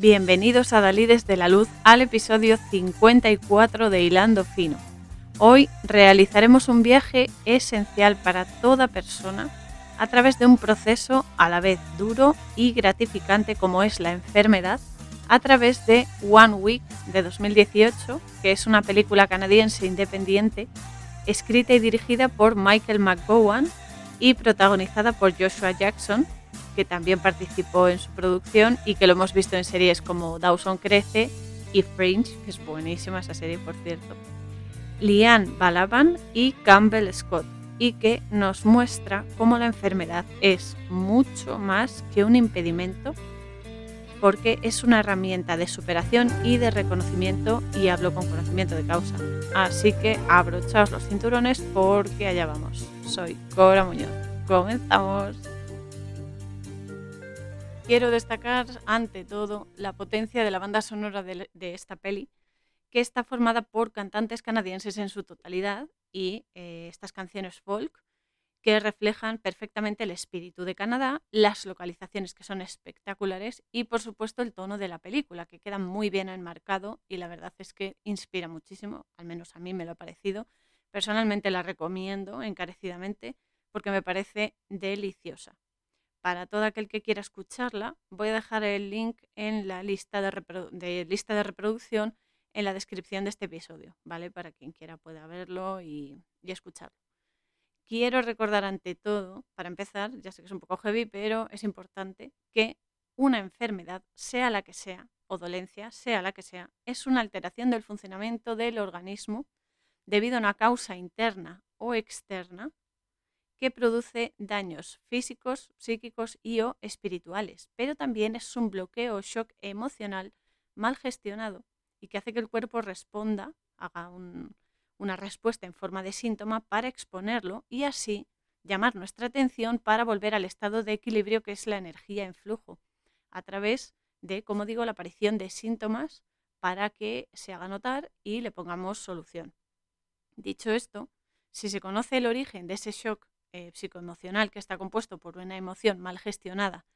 Bienvenidos a Dalí desde la Luz al episodio 54 de Hilando Fino. Hoy realizaremos un viaje esencial para toda persona a través de un proceso a la vez duro y gratificante como es la enfermedad, a través de One Week de 2018, que es una película canadiense independiente, escrita y dirigida por Michael McGowan y protagonizada por Joshua Jackson, que también participó en su producción y que lo hemos visto en series como Dawson Crece y Fringe, que es buenísima esa serie, por cierto. Lian Balaban y Campbell Scott, y que nos muestra cómo la enfermedad es mucho más que un impedimento porque es una herramienta de superación y de reconocimiento y hablo con conocimiento de causa. Así que abrochaos los cinturones porque allá vamos. Soy Cora Muñoz. Comenzamos. Quiero destacar ante todo la potencia de la banda sonora de, esta peli, que está formada por cantantes canadienses en su totalidad y eh, estas canciones folk que reflejan perfectamente el espíritu de Canadá, las localizaciones que son espectaculares y por supuesto el tono de la película que queda muy bien enmarcado y la verdad es que inspira muchísimo, al menos a mí me lo ha parecido. Personalmente la recomiendo encarecidamente porque me parece deliciosa. Para todo aquel que quiera escucharla, voy a dejar el link en la lista de, lista de reproducción en la descripción de este episodio, ¿vale? Para quien quiera pueda verlo y, y escucharlo. Quiero recordar ante todo, para empezar, ya sé que es un poco heavy, pero es importante que una enfermedad, sea la que sea, o dolencia, sea la que sea, es una alteración del funcionamiento del organismo debido a una causa interna o externa que produce daños físicos, psíquicos y o espirituales, pero también es un bloqueo o shock emocional mal gestionado y que hace que el cuerpo responda, haga una respuesta en forma de síntoma para exponerlo y así llamar nuestra atención para volver al estado de equilibrio que es la energía en flujo, a través de, como digo, la aparición de síntomas para que se haga notar y le pongamos solución. Dicho esto, si se conoce el origen de ese shock eh, psicoemocional que está compuesto por una emoción mal gestionada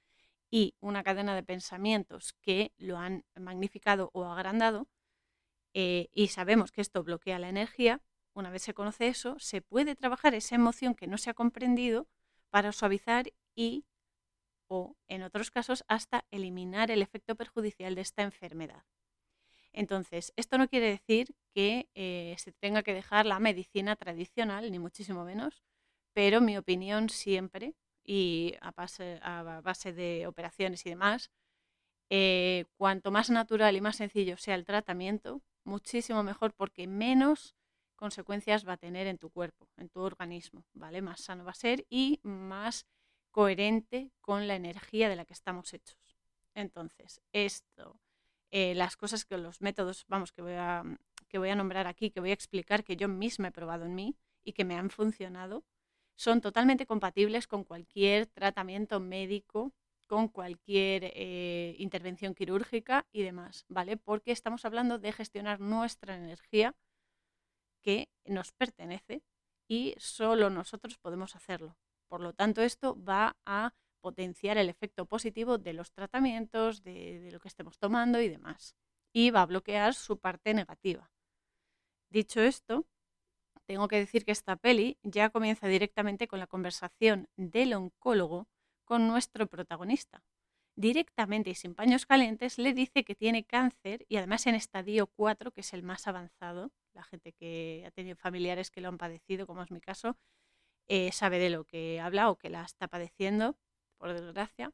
y una cadena de pensamientos que lo han magnificado o agrandado, eh, y sabemos que esto bloquea la energía, una vez se conoce eso, se puede trabajar esa emoción que no se ha comprendido para suavizar y, o en otros casos, hasta eliminar el efecto perjudicial de esta enfermedad. Entonces, esto no quiere decir que eh, se tenga que dejar la medicina tradicional, ni muchísimo menos, pero mi opinión siempre y a base, de operaciones y demás, eh, cuanto más natural y más sencillo sea el tratamiento, muchísimo mejor porque menos consecuencias va a tener en tu cuerpo, en tu organismo, ¿vale? Más sano va a ser y más coherente con la energía de la que estamos hechos. Entonces, esto, eh, las cosas que los métodos, vamos, que voy, a, que voy a nombrar aquí, que voy a explicar, que yo misma he probado en mí y que me han funcionado, son totalmente compatibles con cualquier tratamiento médico, con cualquier eh, intervención quirúrgica y demás, ¿vale? Porque estamos hablando de gestionar nuestra energía que nos pertenece y solo nosotros podemos hacerlo. Por lo tanto, esto va a potenciar el efecto positivo de los tratamientos, de, de lo que estemos tomando y demás. Y va a bloquear su parte negativa. Dicho esto, tengo que decir que esta peli ya comienza directamente con la conversación del oncólogo con nuestro protagonista. Directamente y sin paños calientes le dice que tiene cáncer y además en estadio 4, que es el más avanzado, la gente que ha tenido familiares que lo han padecido, como es mi caso, eh, sabe de lo que habla o que la está padeciendo, por desgracia.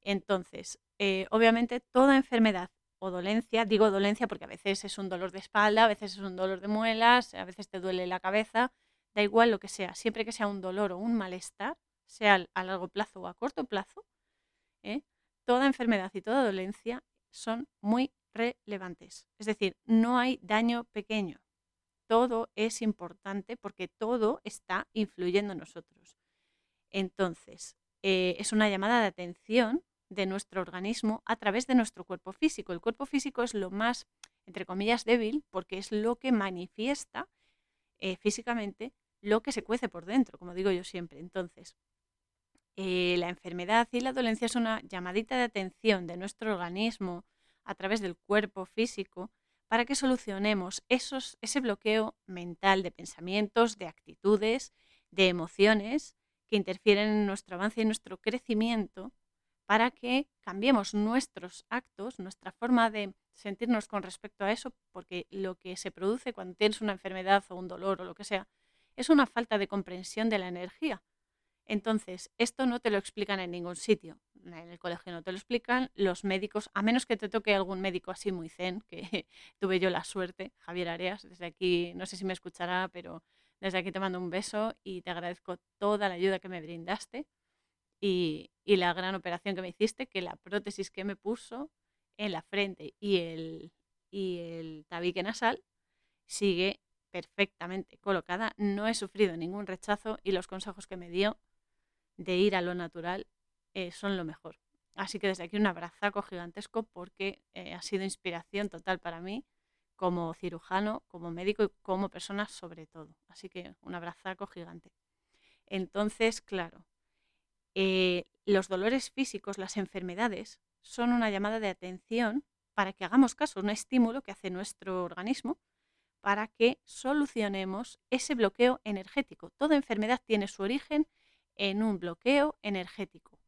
Entonces, eh, obviamente toda enfermedad o dolencia, digo dolencia porque a veces es un dolor de espalda, a veces es un dolor de muelas, a veces te duele la cabeza, da igual lo que sea, siempre que sea un dolor o un malestar, sea a largo plazo o a corto plazo, ¿eh? toda enfermedad y toda dolencia son muy relevantes. Es decir, no hay daño pequeño. Todo es importante porque todo está influyendo en nosotros. Entonces, eh, es una llamada de atención de nuestro organismo a través de nuestro cuerpo físico. El cuerpo físico es lo más, entre comillas, débil porque es lo que manifiesta eh, físicamente lo que se cuece por dentro, como digo yo siempre. Entonces, eh, la enfermedad y la dolencia es una llamadita de atención de nuestro organismo a través del cuerpo físico para que solucionemos esos, ese bloqueo mental de pensamientos, de actitudes, de emociones que interfieren en nuestro avance y nuestro crecimiento para que cambiemos nuestros actos, nuestra forma de sentirnos con respecto a eso, porque lo que se produce cuando tienes una enfermedad o un dolor o lo que sea, es una falta de comprensión de la energía. Entonces, esto no te lo explican en ningún sitio. En el colegio no te lo explican. Los médicos, a menos que te toque algún médico así muy zen, que tuve yo la suerte, Javier Areas, desde aquí, no sé si me escuchará, pero desde aquí te mando un beso y te agradezco toda la ayuda que me brindaste y, la gran operación que me hiciste, que la prótesis que me puso en la frente y el, y el tabique nasal sigue perfectamente colocada. No he sufrido ningún rechazo y los consejos que me dio de ir a lo natural eh, son lo mejor. Así que desde aquí un abrazaco gigantesco porque eh, ha sido inspiración total para mí como cirujano, como médico y como persona sobre todo. Así que un abrazaco gigante. Entonces, claro, eh, los dolores físicos, las enfermedades, son una llamada de atención para que hagamos caso, un estímulo que hace nuestro organismo para que solucionemos ese bloqueo energético. Toda enfermedad tiene su origen en un bloqueo energético.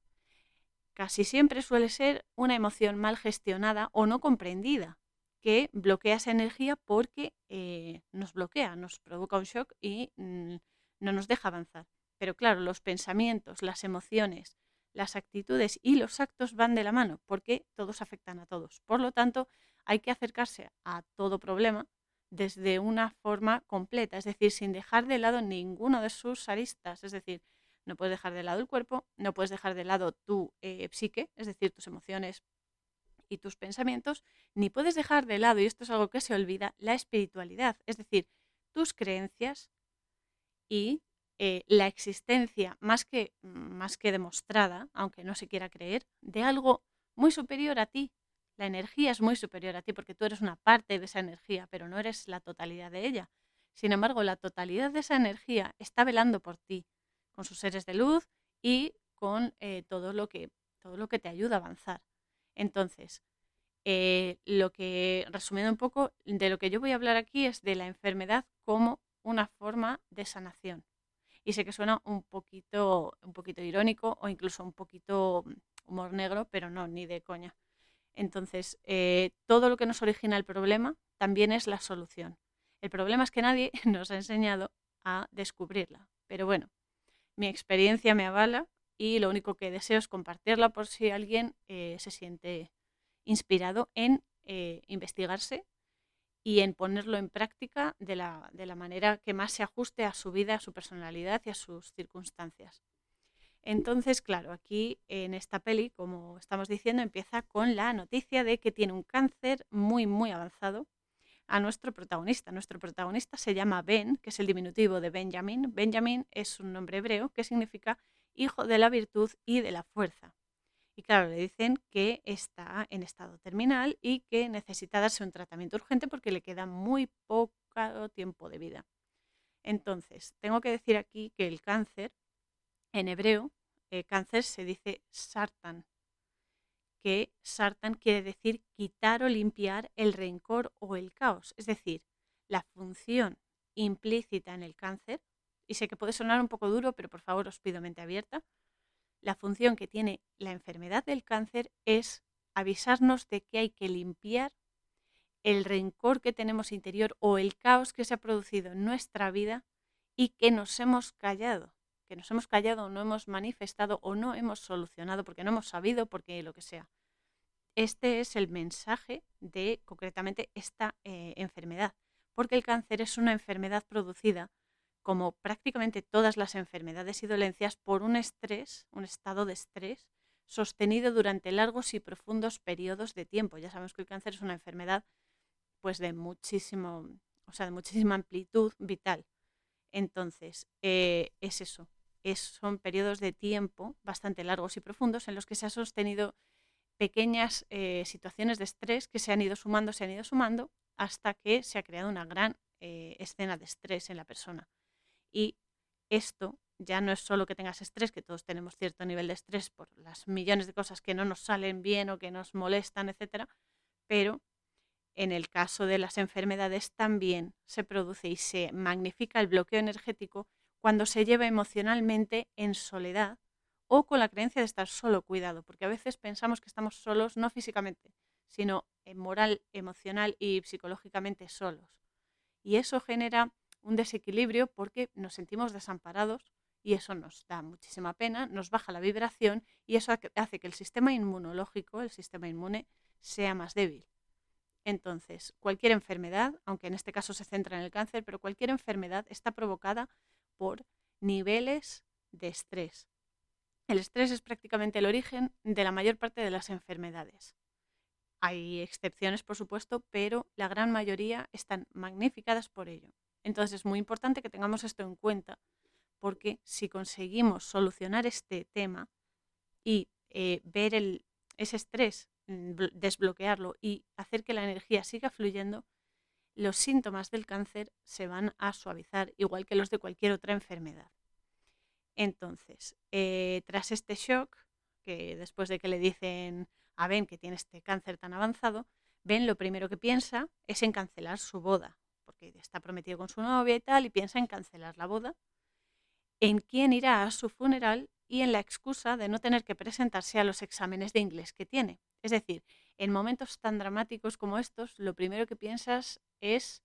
Casi siempre suele ser una emoción mal gestionada o no comprendida que bloquea esa energía porque eh, nos bloquea, nos provoca un shock y mm, no nos deja avanzar. Pero claro, los pensamientos, las emociones, las actitudes y los actos van de la mano porque todos afectan a todos. Por lo tanto, hay que acercarse a todo problema desde una forma completa, es decir, sin dejar de lado ninguno de sus aristas. Es decir, no puedes dejar de lado el cuerpo, no puedes dejar de lado tu eh, psique, es decir, tus emociones y tus pensamientos, ni puedes dejar de lado, y esto es algo que se olvida, la espiritualidad, es decir, tus creencias y eh, la existencia más que, más que demostrada, aunque no se quiera creer, de algo muy superior a ti. La energía es muy superior a ti porque tú eres una parte de esa energía, pero no eres la totalidad de ella. Sin embargo, la totalidad de esa energía está velando por ti, con sus seres de luz y con eh, todo, lo que, todo lo que te ayuda a avanzar. Entonces, eh, lo que, resumiendo un poco, de lo que yo voy a hablar aquí es de la enfermedad como una forma de sanación y sé que suena un poquito, un poquito irónico o incluso un poquito mm, humor negro, pero no, ni de coña. Entonces, eh, todo lo que nos origina el problema también es la solución. El problema es que nadie nos ha enseñado a descubrirla. Pero bueno, mi experiencia me avala y lo único que deseo es compartirla por si alguien eh, se siente inspirado en eh, investigarse y en ponerlo en práctica de la, de la, manera que más se ajuste a su vida, a su personalidad y a sus circunstancias. Entonces, claro, aquí en esta peli, como estamos diciendo, empieza con la noticia de que tiene un cáncer muy, muy avanzado a nuestro protagonista. Nuestro protagonista se llama Ben, que es el diminutivo de Benjamin. Benjamin es un nombre hebreo que significa hijo de la virtud y de la fuerza. Y claro, le dicen que está en estado terminal y que necesita darse un tratamiento urgente porque le queda muy poco tiempo de vida. Entonces, tengo que decir aquí que el cáncer, en hebreo, eh, cáncer se dice sartan, que sartan quiere decir quitar o limpiar el rencor o el caos. Es decir, la función implícita en el cáncer, y sé que puede sonar un poco duro, pero por favor os pido mente abierta, la función que tiene la enfermedad del cáncer es avisarnos de que hay que limpiar el rencor que tenemos interior o el caos que se ha producido en nuestra vida y que nos hemos callado, que nos hemos callado o no hemos manifestado o no hemos solucionado porque no hemos sabido, porque lo que sea. Este es el mensaje de concretamente esta eh, enfermedad, porque el cáncer es una enfermedad producida como prácticamente todas las enfermedades y dolencias, por un estrés, un estado de estrés sostenido durante largos y profundos periodos de tiempo. Ya sabemos que el cáncer es una enfermedad pues de muchísimo, o sea, de muchísima amplitud vital. Entonces, eh, es eso, es, son periodos de tiempo bastante largos y profundos en los que se han sostenido pequeñas eh, situaciones de estrés que se han ido sumando, se han ido sumando, hasta que se ha creado una gran eh, escena de estrés en la persona. Y esto ya no es solo que tengas estrés, que todos tenemos cierto nivel de estrés por las millones de cosas que no nos salen bien o que nos molestan, etcétera, pero en el caso de las enfermedades también se produce y se magnifica el bloqueo energético cuando se lleva emocionalmente en soledad o con la creencia de estar solo cuidado, porque a veces pensamos que estamos solos no físicamente, sino moral, emocional y psicológicamente solos. Y eso genera un desequilibrio porque nos sentimos desamparados y eso nos da muchísima pena, nos baja la vibración y eso hace que el sistema inmunológico, el sistema inmune, sea más débil. Entonces, cualquier enfermedad, aunque en este caso se centra en el cáncer, pero cualquier enfermedad está provocada por niveles de estrés. El estrés es prácticamente el origen de la mayor parte de las enfermedades. Hay excepciones, por supuesto, pero la gran mayoría están magnificadas por ello. Entonces es muy importante que tengamos esto en cuenta, porque si conseguimos solucionar este tema y eh, ver el, ese estrés, mm, desbloquearlo y hacer que la energía siga fluyendo, los síntomas del cáncer se van a suavizar, igual que los de cualquier otra enfermedad. Entonces, eh, tras este shock, que después de que le dicen a Ben que tiene este cáncer tan avanzado, Ben lo primero que piensa es en cancelar su boda, porque está prometido con su novia y tal, y piensa en cancelar la boda, en quién irá a su funeral y en la excusa de no tener que presentarse a los exámenes de inglés que tiene. Es decir, en momentos tan dramáticos como estos, lo primero que piensas es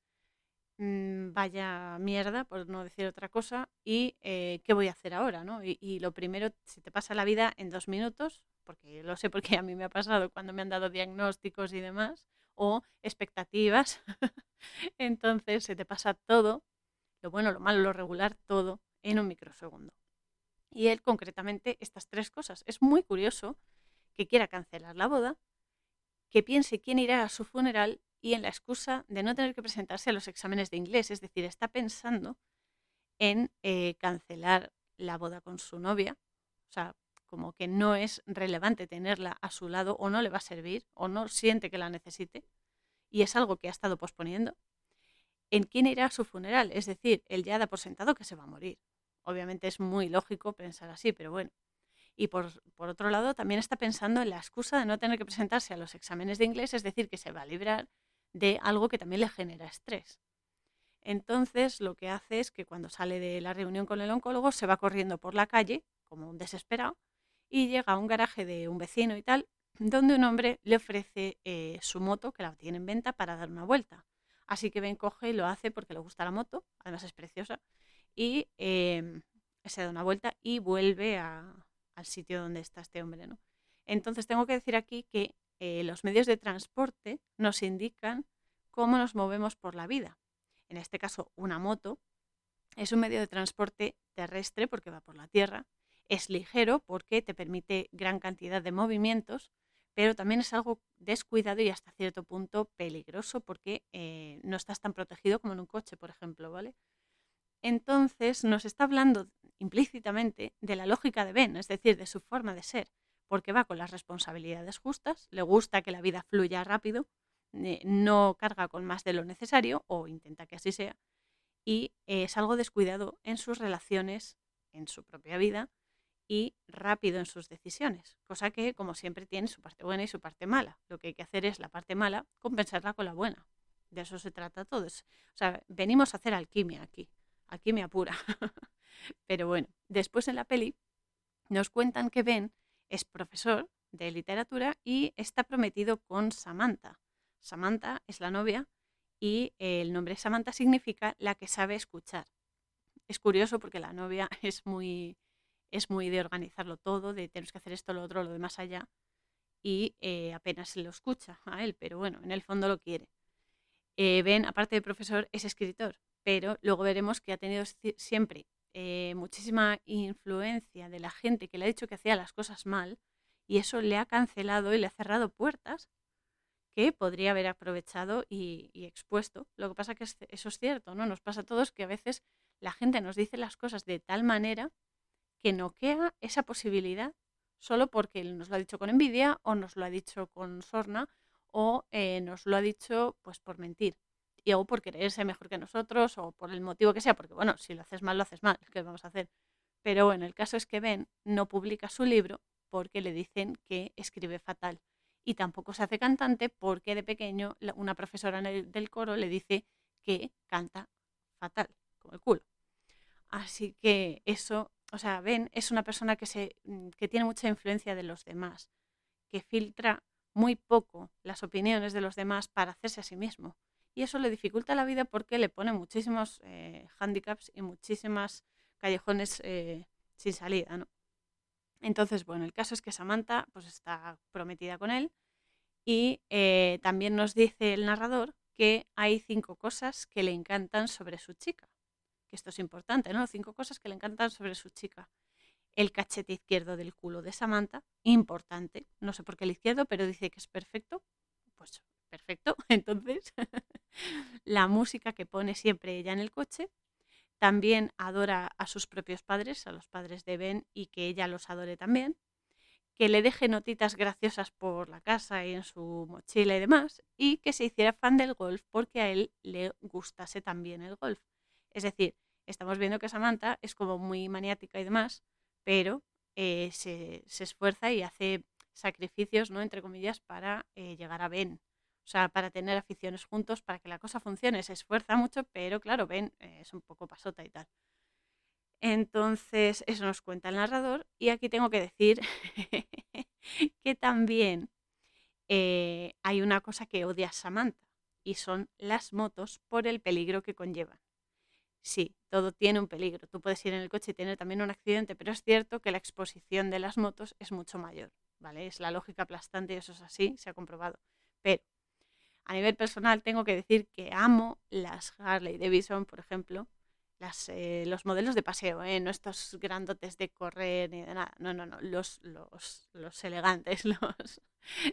Mm, vaya mierda, por no decir otra cosa, y eh, qué voy a hacer ahora, ¿no? Y, lo primero, se te pasa la vida en dos minutos, porque lo sé porque a mí me ha pasado cuando me han dado diagnósticos y demás, o expectativas, entonces se te pasa todo, lo bueno, lo malo, lo regular, todo en un microsegundo. Y él concretamente estas tres cosas. Es muy curioso que quiera cancelar la boda, que piense quién irá a su funeral y en la excusa de no tener que presentarse a los exámenes de inglés. Es decir, está pensando en eh, cancelar la boda con su novia. O sea, como que no es relevante tenerla a su lado o no le va a servir o no siente que la necesite. Y es algo que ha estado posponiendo. ¿En quién irá a su funeral? Es decir, él ya da por sentado que se va a morir. Obviamente es muy lógico pensar así, pero bueno. Y por, por, otro lado, también está pensando en la excusa de no tener que presentarse a los exámenes de inglés, es decir, que se va a librar de algo que también le genera estrés. Entonces lo que hace es que cuando sale de la reunión con el oncólogo se va corriendo por la calle, como un desesperado, y llega a un garaje de un vecino y tal, donde un hombre le ofrece eh, su moto, que la tiene en venta, para dar una vuelta. Así que Ben coge y lo hace porque le gusta la moto, además es preciosa, y em, se da una vuelta y vuelve al sitio donde está este hombre. ¿no? Entonces tengo que decir aquí que eh, los medios de transporte nos indican cómo nos movemos por la vida. En este caso, una moto es un medio de transporte terrestre porque va por la tierra, es ligero porque te permite gran cantidad de movimientos, pero también es algo descuidado y hasta cierto punto peligroso porque eh, no estás tan protegido como en un coche, por ejemplo, ¿vale? Entonces nos está hablando implícitamente de la lógica de Ben, es decir, de su forma de ser porque va con las responsabilidades justas, le gusta que la vida fluya rápido, eh, no carga con más de lo necesario o intenta que así sea, y es algo descuidado en sus relaciones, en su propia vida y rápido en sus decisiones, cosa que como siempre tiene su parte buena y su parte mala. Lo que hay que hacer es la parte mala compensarla con la buena. De eso se trata todo. O sea, venimos a hacer alquimia aquí, alquimia pura. Pero bueno, después en la peli nos cuentan que ven es profesor de literatura y está prometido con Samantha. Samantha es la novia y el nombre Samantha significa la que sabe escuchar. Es curioso porque la novia es muy, es muy de organizarlo todo, de tenemos que hacer esto, lo otro, lo de más allá, y eh, apenas se lo escucha a él, pero bueno, en el fondo lo quiere. Eh, ben, aparte de profesor, es escritor, pero luego veremos que ha tenido siempre eh, muchísima influencia de la gente que le ha dicho que hacía las cosas mal y eso le ha cancelado y le ha cerrado puertas que podría haber aprovechado y, expuesto. Lo que pasa que eso es cierto, ¿no? Nos pasa a todos que a veces la gente nos dice las cosas de tal manera que noquea esa posibilidad solo porque nos lo ha dicho con envidia o nos lo ha dicho con sorna o eh, nos lo ha dicho pues por mentir y o por quererse mejor que nosotros o por el motivo que sea, porque bueno, si lo haces mal, lo haces mal, ¿qué vamos a hacer? Pero bueno, el caso es que Ben no publica su libro porque le dicen que escribe fatal y tampoco se hace cantante porque de pequeño una profesora del coro le dice que canta fatal, como el culo. Así que eso, o sea, ven, es una persona que, se, mm, que tiene mucha influencia de los demás, que filtra muy poco las opiniones de los demás para hacerse a sí mismo. Y eso le dificulta la vida porque le pone muchísimos eh, handicaps y muchísimas callejones eh, sin salida, ¿no? Entonces, bueno, el caso es que Samantha pues está prometida con él y eh, también nos dice el narrador que hay cinco cosas que le encantan sobre su chica. Que esto es importante, ¿no? Cinco cosas que le encantan sobre su chica. El cachete izquierdo del culo de Samantha, importante. No sé por qué el izquierdo, pero dice que es perfecto. Pues perfecto. Entonces, la música que pone siempre ella en el coche. También adora a sus propios padres, a los padres de Ben, y que ella los adore también que le deje notitas graciosas por la casa y en su mochila y demás, y que se hiciera fan del golf porque a él le gustase también el golf. Es decir, estamos viendo que Samantha es como muy maniática y demás, pero eh, se, esfuerza y hace sacrificios, ¿no? Entre comillas, para eh, llegar a Ben. O sea, para tener aficiones juntos, para que la cosa funcione. Se esfuerza mucho, pero claro, Ben eh, es un poco pasota y tal. Entonces, eso nos cuenta el narrador. Y aquí tengo que decir que también hay una cosa que odia Samantha y son las motos por el peligro que conllevan. Sí, todo tiene un peligro. Tú puedes ir en el coche y tener también un accidente, pero es cierto que la exposición de las motos es mucho mayor, ¿vale? Es la lógica aplastante y eso es así, se ha comprobado. Pero a nivel personal tengo que decir que amo las Harley Davidson, por ejemplo, eh, los modelos de paseo, ¿eh? no estos grandotes de correr ni de nada, no, no, no, los, los, los elegantes, los,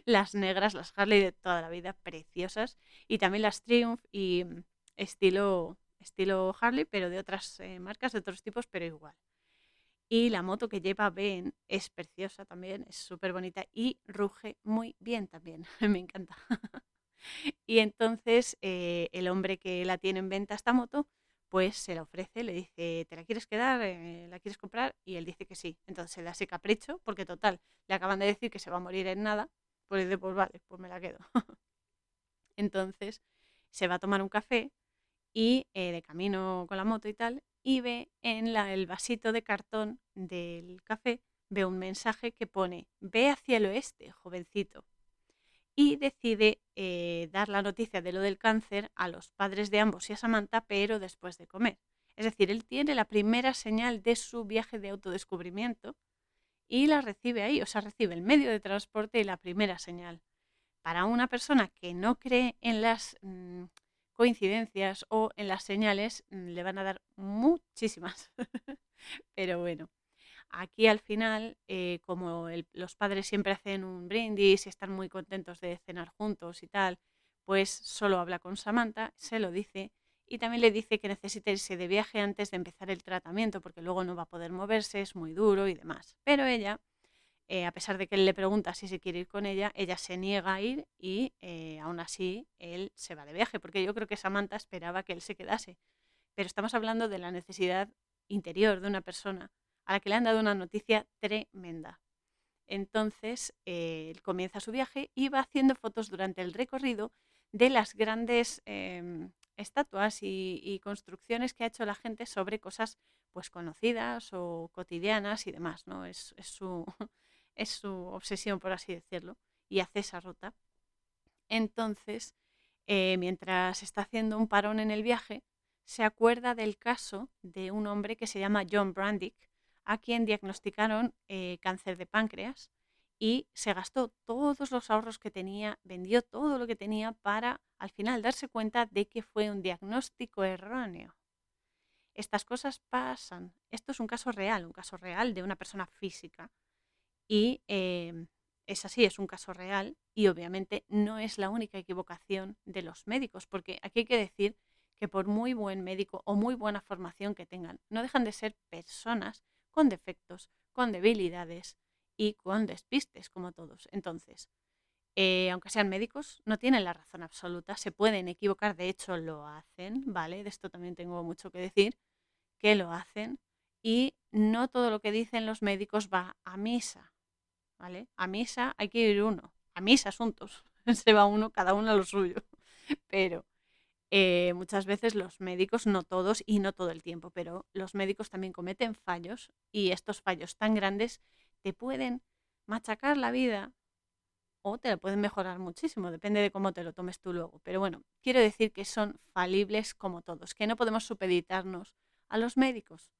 las negras, las Harley de toda la vida, preciosas, y también las Triumph y mm, estilo, estilo Harley, pero de otras eh, marcas, de otros tipos, pero igual. Y la moto que lleva Ben es preciosa también, es súper bonita y ruge muy bien también, me encanta. y entonces el hombre que la tiene en venta esta moto, pues se la ofrece, le dice, ¿te la quieres quedar? Eh, ¿La quieres comprar? Y él dice que sí. Entonces se da ese capricho, porque total, le acaban de decir que se va a morir en nada, pues dice, pues vale, pues me la quedo. Entonces se va a tomar un café y eh, de camino con la moto y tal, y ve en el vasito de cartón del café, ve un mensaje que pone, ve hacia el oeste, jovencito y decide eh, dar la noticia de lo del cáncer a los padres de ambos y a Samantha, pero después de comer. Es decir, él tiene la primera señal de su viaje de autodescubrimiento y la recibe ahí, o sea, recibe el medio de transporte y la primera señal. Para una persona que no cree en las mm, coincidencias o en las señales, mm, le van a dar muchísimas. pero bueno, Aquí al final, eh, como los padres siempre hacen un brindis y están muy contentos de cenar juntos y tal, pues solo habla con Samantha, se lo dice y también le dice que necesita irse de viaje antes de empezar el tratamiento porque luego no va a poder moverse, es muy duro y demás. Pero ella, eh, a pesar de que él le pregunta si se quiere ir con ella, ella se niega a ir y eh, aún así él se va de viaje porque yo creo que Samantha esperaba que él se quedase. Pero estamos hablando de la necesidad interior de una persona a la que le han dado una noticia tremenda. Entonces, eh, él comienza su viaje y va haciendo fotos durante el recorrido de las grandes em, estatuas y, construcciones que ha hecho la gente sobre cosas pues conocidas o cotidianas y demás, ¿no? Es, su, es su obsesión, por así decirlo, y hace esa ruta. Entonces, eh, mientras está haciendo un parón en el viaje, se acuerda del caso de un hombre que se llama John Brandick, a quien diagnosticaron eh, cáncer de páncreas y se gastó todos los ahorros que tenía, vendió todo lo que tenía para al final darse cuenta de que fue un diagnóstico erróneo. Estas cosas pasan. Esto es un caso real, un caso real de una persona física. Y em, es así, es un caso real y obviamente no es la única equivocación de los médicos, porque aquí hay que decir que por muy buen médico o muy buena formación que tengan, no dejan de ser personas con defectos, con debilidades y con despistes, como todos. Entonces, eh, aunque sean médicos, no tienen la razón absoluta, se pueden equivocar, de hecho lo hacen, ¿vale? De esto también tengo mucho que decir, que lo hacen y no todo lo que dicen los médicos va a misa, ¿vale? A misa hay que ir uno, a mis asuntos, se va uno, cada uno a lo suyo. Pero eh, muchas veces los médicos, no todos y no todo el tiempo, pero los médicos también cometen fallos y estos fallos tan grandes te pueden machacar la vida o te la pueden mejorar muchísimo, depende de cómo te lo tomes tú luego. Pero bueno, quiero decir que son falibles como todos, que no podemos supeditarnos a los médicos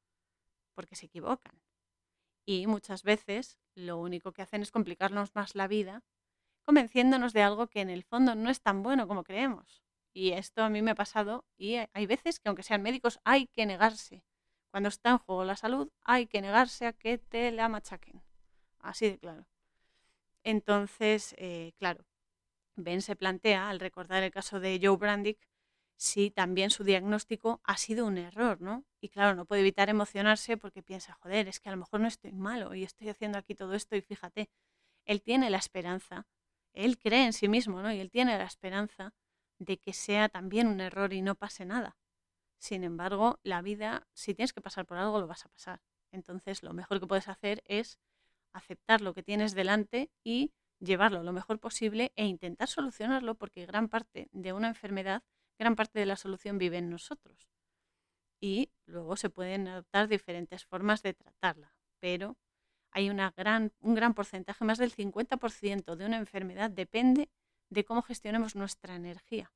porque se equivocan. Y muchas veces lo único que hacen es complicarnos más la vida, convenciéndonos de algo que en el fondo no es tan bueno como creemos. Y esto a mí me ha pasado y hay veces que aunque sean médicos hay que negarse. Cuando está en juego la salud hay que negarse a que te la machaquen. Así de claro. Entonces, eh, claro, Ben se plantea, al recordar el caso de Joe Brandick, si también su diagnóstico ha sido un error, ¿no? Y claro, no puede evitar emocionarse porque piensa, joder, es que a lo mejor no estoy malo y estoy haciendo aquí todo esto y fíjate, él tiene la esperanza, él cree en sí mismo, ¿no? Y él tiene la esperanza de que sea también un error y no pase nada. Sin embargo, la vida, si tienes que pasar por algo, lo vas a pasar. Entonces, lo mejor que puedes hacer es aceptar lo que tienes delante y llevarlo lo mejor posible e intentar solucionarlo porque gran parte de una enfermedad, gran parte de la solución vive en nosotros. Y luego se pueden adoptar diferentes formas de tratarla, pero hay gran, un gran porcentaje, más del 50% de una enfermedad depende de cómo gestionemos nuestra energía,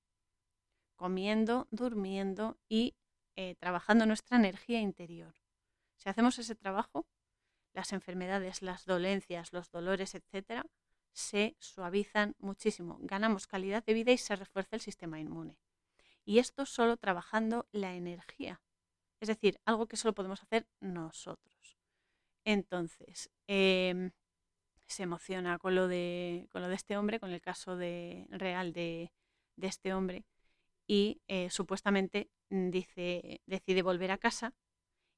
comiendo, durmiendo y eh, trabajando nuestra energía interior. Si hacemos ese trabajo, las enfermedades, las dolencias, los dolores, etcétera, se suavizan muchísimo. Ganamos calidad de vida y se refuerza el sistema inmune. Y esto solo trabajando la energía. Es decir, algo que solo podemos hacer nosotros. Entonces, em, se emociona con lo, de, con lo de este hombre, con el caso de, real de, de este hombre, y eh, supuestamente mm, dice, decide volver a casa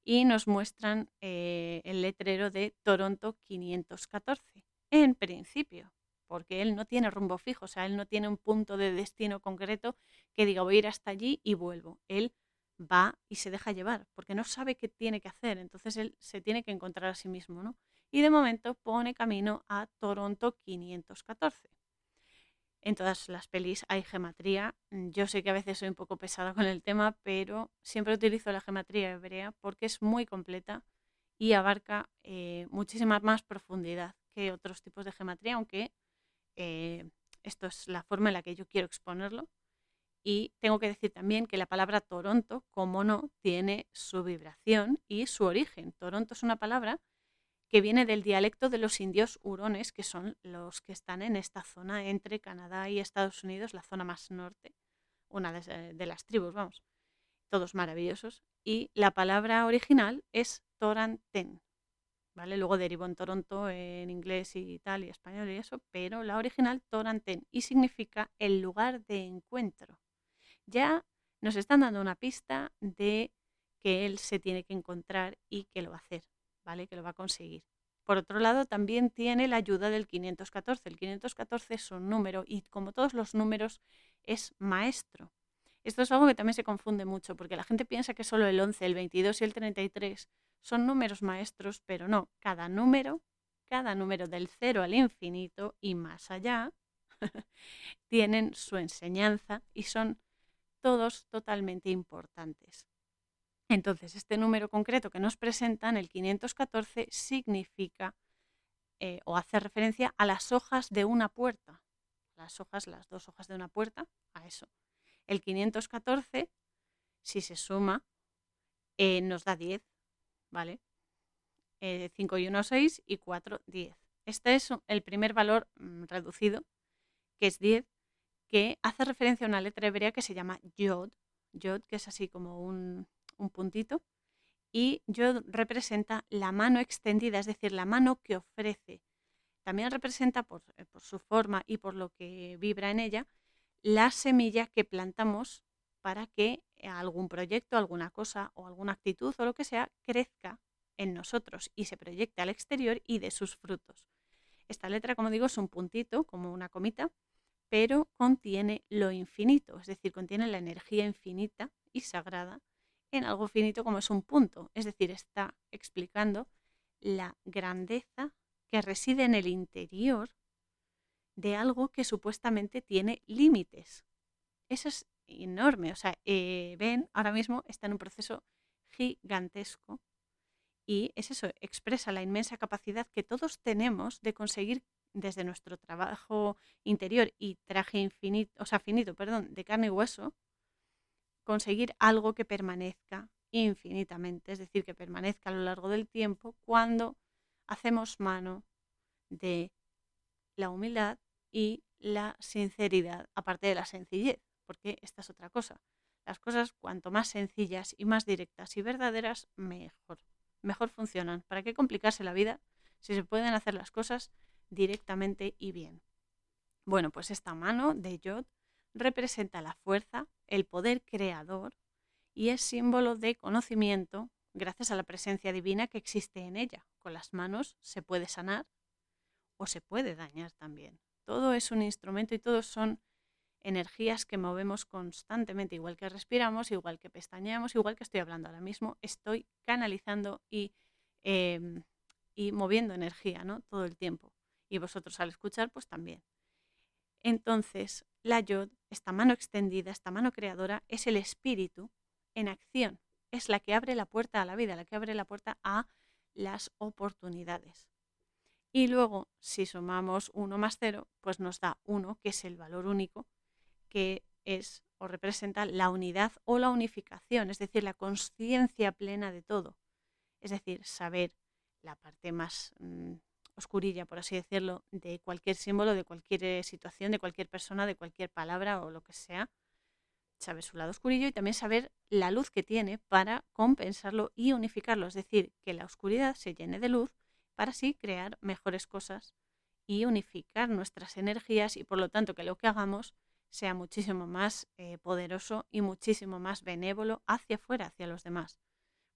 y nos muestran eh, el letrero de Toronto 514, en principio, porque él no tiene rumbo fijo, o sea, él no tiene un punto de destino concreto que diga voy a ir hasta allí y vuelvo. Él va y se deja llevar, porque no sabe qué tiene que hacer, entonces él se tiene que encontrar a sí mismo, ¿no? Y de momento pone camino a Toronto 514 en todas las pelis hay gematría. Mm, yo sé que a veces soy un poco pesada con el tema, pero siempre utilizo la gematría hebrea porque es muy completa y abarca eh, muchísima más profundidad que otros tipos de gematría, aunque eh, esto es la forma en la que yo quiero exponerlo. Y tengo que decir también que la palabra Toronto, como no, tiene su vibración y su origen. Toronto es una palabra que viene del dialecto de los indios hurones, que son los que están en esta zona entre Canadá y Estados Unidos, la zona más norte, una de, las tribus, vamos, todos maravillosos. Y la palabra original es Toranten, ¿vale? Luego derivó en Toronto en inglés y tal, y español y eso, pero la original Toranten, y significa el lugar de encuentro. Ya nos están dando una pista de que él se tiene que encontrar y que lo va a hacer. Que lo va a conseguir. Por otro lado, también tiene la ayuda del 514. El 514 es un número y como todos los números es maestro. Esto es algo que también se confunde mucho porque la gente piensa que solo el 11, el 22 y el 33 son números maestros, pero no, cada número, cada número del cero al infinito y más allá, tienen su enseñanza y son todos totalmente importantes. Entonces, este número concreto que nos presentan, el 514, significa eh, o hace referencia a las hojas de una puerta. Las hojas, las dos hojas de una puerta, a eso. El 514, si se suma, eh, nos da 10, ¿vale? 5 eh, y 1, 6 y 4, 10. Este es el primer valor mm, reducido, que es 10, que hace referencia a una letra hebrea que se llama Yod. Yod, que es así como un, un puntito, y yo representa la mano extendida, es decir, la mano que ofrece. También representa eh, por, su forma y por lo que vibra en ella la semilla que plantamos para que algún proyecto, alguna cosa o alguna actitud o lo que sea crezca en nosotros y se proyecte al exterior y de sus frutos. Esta letra, como digo, es un puntito, como una comita, pero contiene lo infinito, es decir, contiene la energía infinita y sagrada en algo finito como es un punto. Es decir, está explicando la grandeza que reside en el interior de algo que supuestamente tiene límites. Eso es enorme. O sea, eh, Ben ahora mismo está en un proceso gigantesco y es eso, expresa la inmensa capacidad que todos tenemos de conseguir desde nuestro trabajo interior y traje infinito, o sea, finito, perdón, de carne y hueso, conseguir algo que permanezca infinitamente, es decir, que permanezca a lo largo del tiempo cuando hacemos mano de la humildad y la sinceridad, aparte de la sencillez, porque esta es otra cosa. Las cosas cuanto más sencillas y más directas y verdaderas, mejor. Mejor funcionan. ¿Para qué complicarse la vida si se pueden hacer las cosas directamente y bien? Bueno, pues esta mano de Yod representa la fuerza, el poder creador y es símbolo de conocimiento gracias a la presencia divina que existe en ella. Con las manos se puede sanar o se puede dañar también. Todo es un instrumento y todos son energías que movemos constantemente, igual que respiramos, igual que pestañeamos, igual que estoy hablando ahora mismo, estoy canalizando y, em, y moviendo energía ¿no? todo el tiempo. Y vosotros al escuchar, pues también. Entonces, la yod, esta mano extendida, esta mano creadora, es el espíritu en acción. Es la que abre la puerta a la vida, la que abre la puerta a las oportunidades. Y luego, si sumamos 1 más 0, pues nos da 1, que es el valor único, que es o representa la unidad o la unificación, es decir, la conciencia plena de todo. Es decir, saber la parte más mm, oscurilla, por así decirlo, de cualquier símbolo, de cualquier eh, situación, de cualquier persona, de cualquier palabra o lo que sea. Saber su lado oscurillo y también saber la luz que tiene para compensarlo y unificarlo. Es decir, que la oscuridad se llene de luz para así crear mejores cosas y unificar nuestras energías y por lo tanto que lo que hagamos sea muchísimo más eh, poderoso y muchísimo más benévolo hacia afuera, hacia los demás.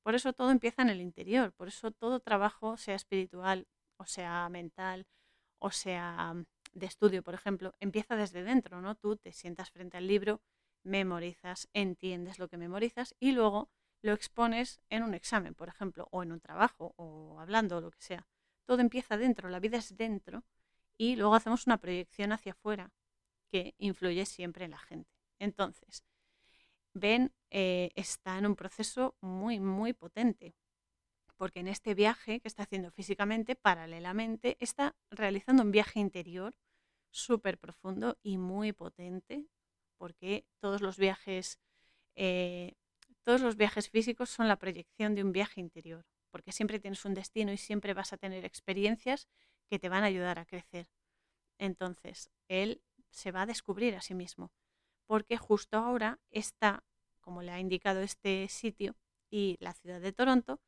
Por eso todo empieza en el interior, por eso todo trabajo, sea espiritual o sea mental o sea mm, de estudio, por ejemplo, empieza desde dentro, ¿no? Tú te sientas frente al libro, memorizas, entiendes lo que memorizas y luego lo expones en un examen, por ejemplo, o en un trabajo, o hablando, o lo que sea. Todo empieza dentro, la vida es dentro y luego hacemos una proyección hacia afuera que influye siempre en la gente. Entonces, Ben eh, está en un proceso muy, muy potente, porque en este viaje que está haciendo físicamente, paralelamente, está realizando un viaje interior súper profundo y muy potente, porque todos los viajes, eh, todos los viajes físicos son la proyección de un viaje interior, porque siempre tienes un destino y siempre vas a tener experiencias que te van a ayudar a crecer. Entonces, él se va a descubrir a sí mismo, porque justo ahora está, como le ha indicado este sitio y la ciudad de Toronto,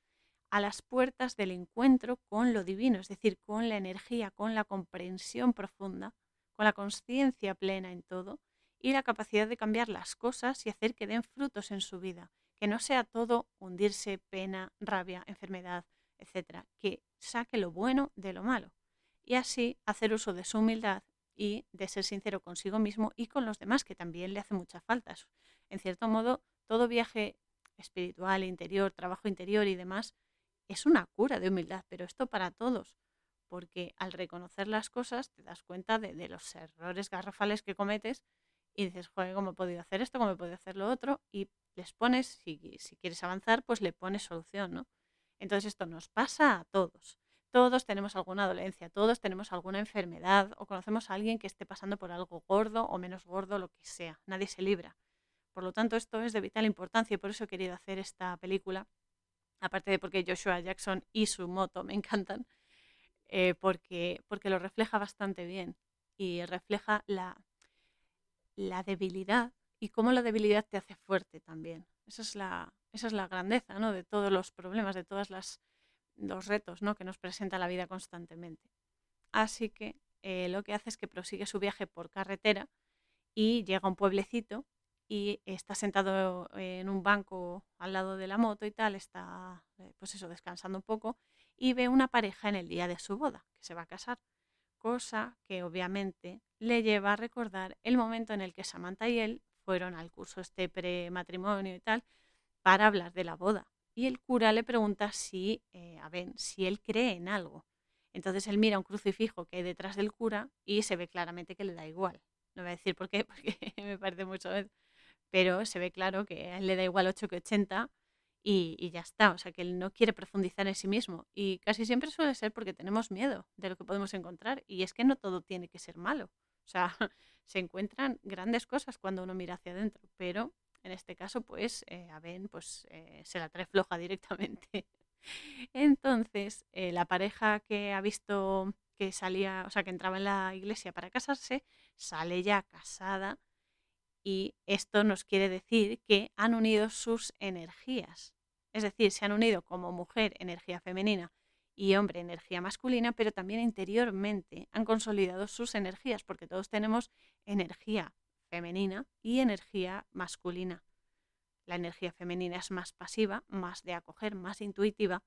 a las puertas del encuentro con lo divino, es decir, con la energía, con la comprensión profunda, con la conciencia plena en todo y la capacidad de cambiar las cosas y hacer que den frutos en su vida, que no sea todo hundirse, pena, rabia, enfermedad, etcétera, que saque lo bueno de lo malo y así hacer uso de su humildad y de ser sincero consigo mismo y con los demás, que también le hace mucha falta. En cierto modo, todo viaje espiritual, interior, trabajo interior y demás es una cura de humildad, pero esto para todos, porque al reconocer las cosas te das cuenta de, los errores garrafales que cometes y dices, joder, ¿cómo he podido hacer esto? ¿Cómo he podido hacer lo otro? Y les pones, si, si quieres avanzar, pues le pones solución, ¿no? Entonces esto nos pasa a todos. Todos tenemos alguna dolencia, todos tenemos alguna enfermedad o conocemos a alguien que esté pasando por algo gordo o menos gordo, lo que sea. Nadie se libra. Por lo tanto, esto es de vital importancia y por eso he querido hacer esta película. Aparte de porque Joshua Jackson y su moto me encantan, eh, porque, porque lo refleja bastante bien y refleja la, la debilidad y cómo la debilidad te hace fuerte también. Esa es la, esa es la grandeza ¿no? de todos los problemas, de todas las los retos ¿no? que nos presenta la vida constantemente. Así que eh, lo que hace es que prosigue su viaje por carretera y llega a un pueblecito y está sentado en un banco al lado de la moto y tal, está eh, pues eso, descansando un poco y ve una pareja en el día de su boda, que se va a casar, cosa que obviamente le lleva a recordar el momento en el que Samantha y él fueron al curso este pre-matrimonio y tal para hablar de la boda y el cura le pregunta si, eh, a ver, si él cree en algo. Entonces él mira un crucifijo que hay detrás del cura y se ve claramente que le da igual. No voy a decir por qué, porque me parece mucho, pero se ve claro que a él le da igual 8 que 80 y, ya está. O sea, que él no quiere profundizar en sí mismo. Y casi siempre suele ser porque tenemos miedo de lo que podemos encontrar. Y es que no todo tiene que ser malo. O sea, se encuentran grandes cosas cuando uno mira hacia adentro, pero en este caso, pues, eh, a Ben pues, eh, se la trae floja directamente. Entonces, eh, la pareja que ha visto que salía, o sea, que entraba en la iglesia para casarse, sale ya casada y esto nos quiere decir que han unido sus energías. Es decir, se han unido como mujer energía femenina y hombre energía masculina, pero también interiormente han consolidado sus energías, porque todos tenemos energía femenina y energía masculina. La energía femenina es más pasiva, más de acoger, más intuitiva,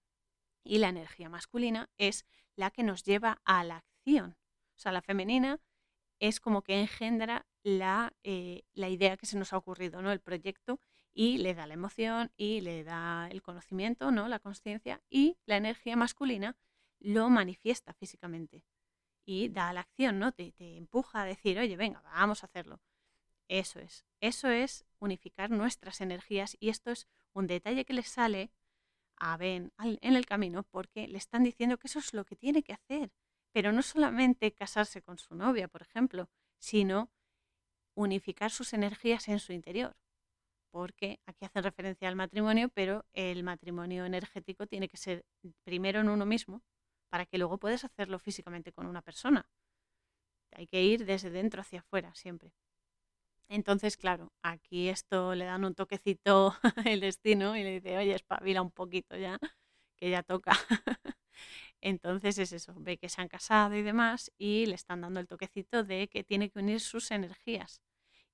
y la energía masculina es la que nos lleva a la acción. O sea, la femenina es como que engendra la, eh, la idea que se nos ha ocurrido, ¿no? El proyecto y le da la emoción y le da el conocimiento, ¿no? La conciencia y la energía masculina lo manifiesta físicamente y da la acción, ¿no? Te, te, empuja a decir, oye, venga, vamos a hacerlo. Eso es, eso es unificar nuestras energías y esto es un detalle que le sale a Ben en el camino porque le están diciendo que eso es lo que tiene que hacer, pero no solamente casarse con su novia, por ejemplo, sino unificar sus energías en su interior porque aquí hacen referencia al matrimonio, pero el matrimonio energético tiene que ser primero en uno mismo para que luego puedas hacerlo físicamente con una persona. Hay que ir desde dentro hacia afuera siempre. Entonces, claro, aquí esto le dan un toquecito el destino y le dice, oye, espabila un poquito ya, que ya toca. Entonces es eso, ve que se han casado y demás y le están dando el toquecito de que tiene que unir sus energías.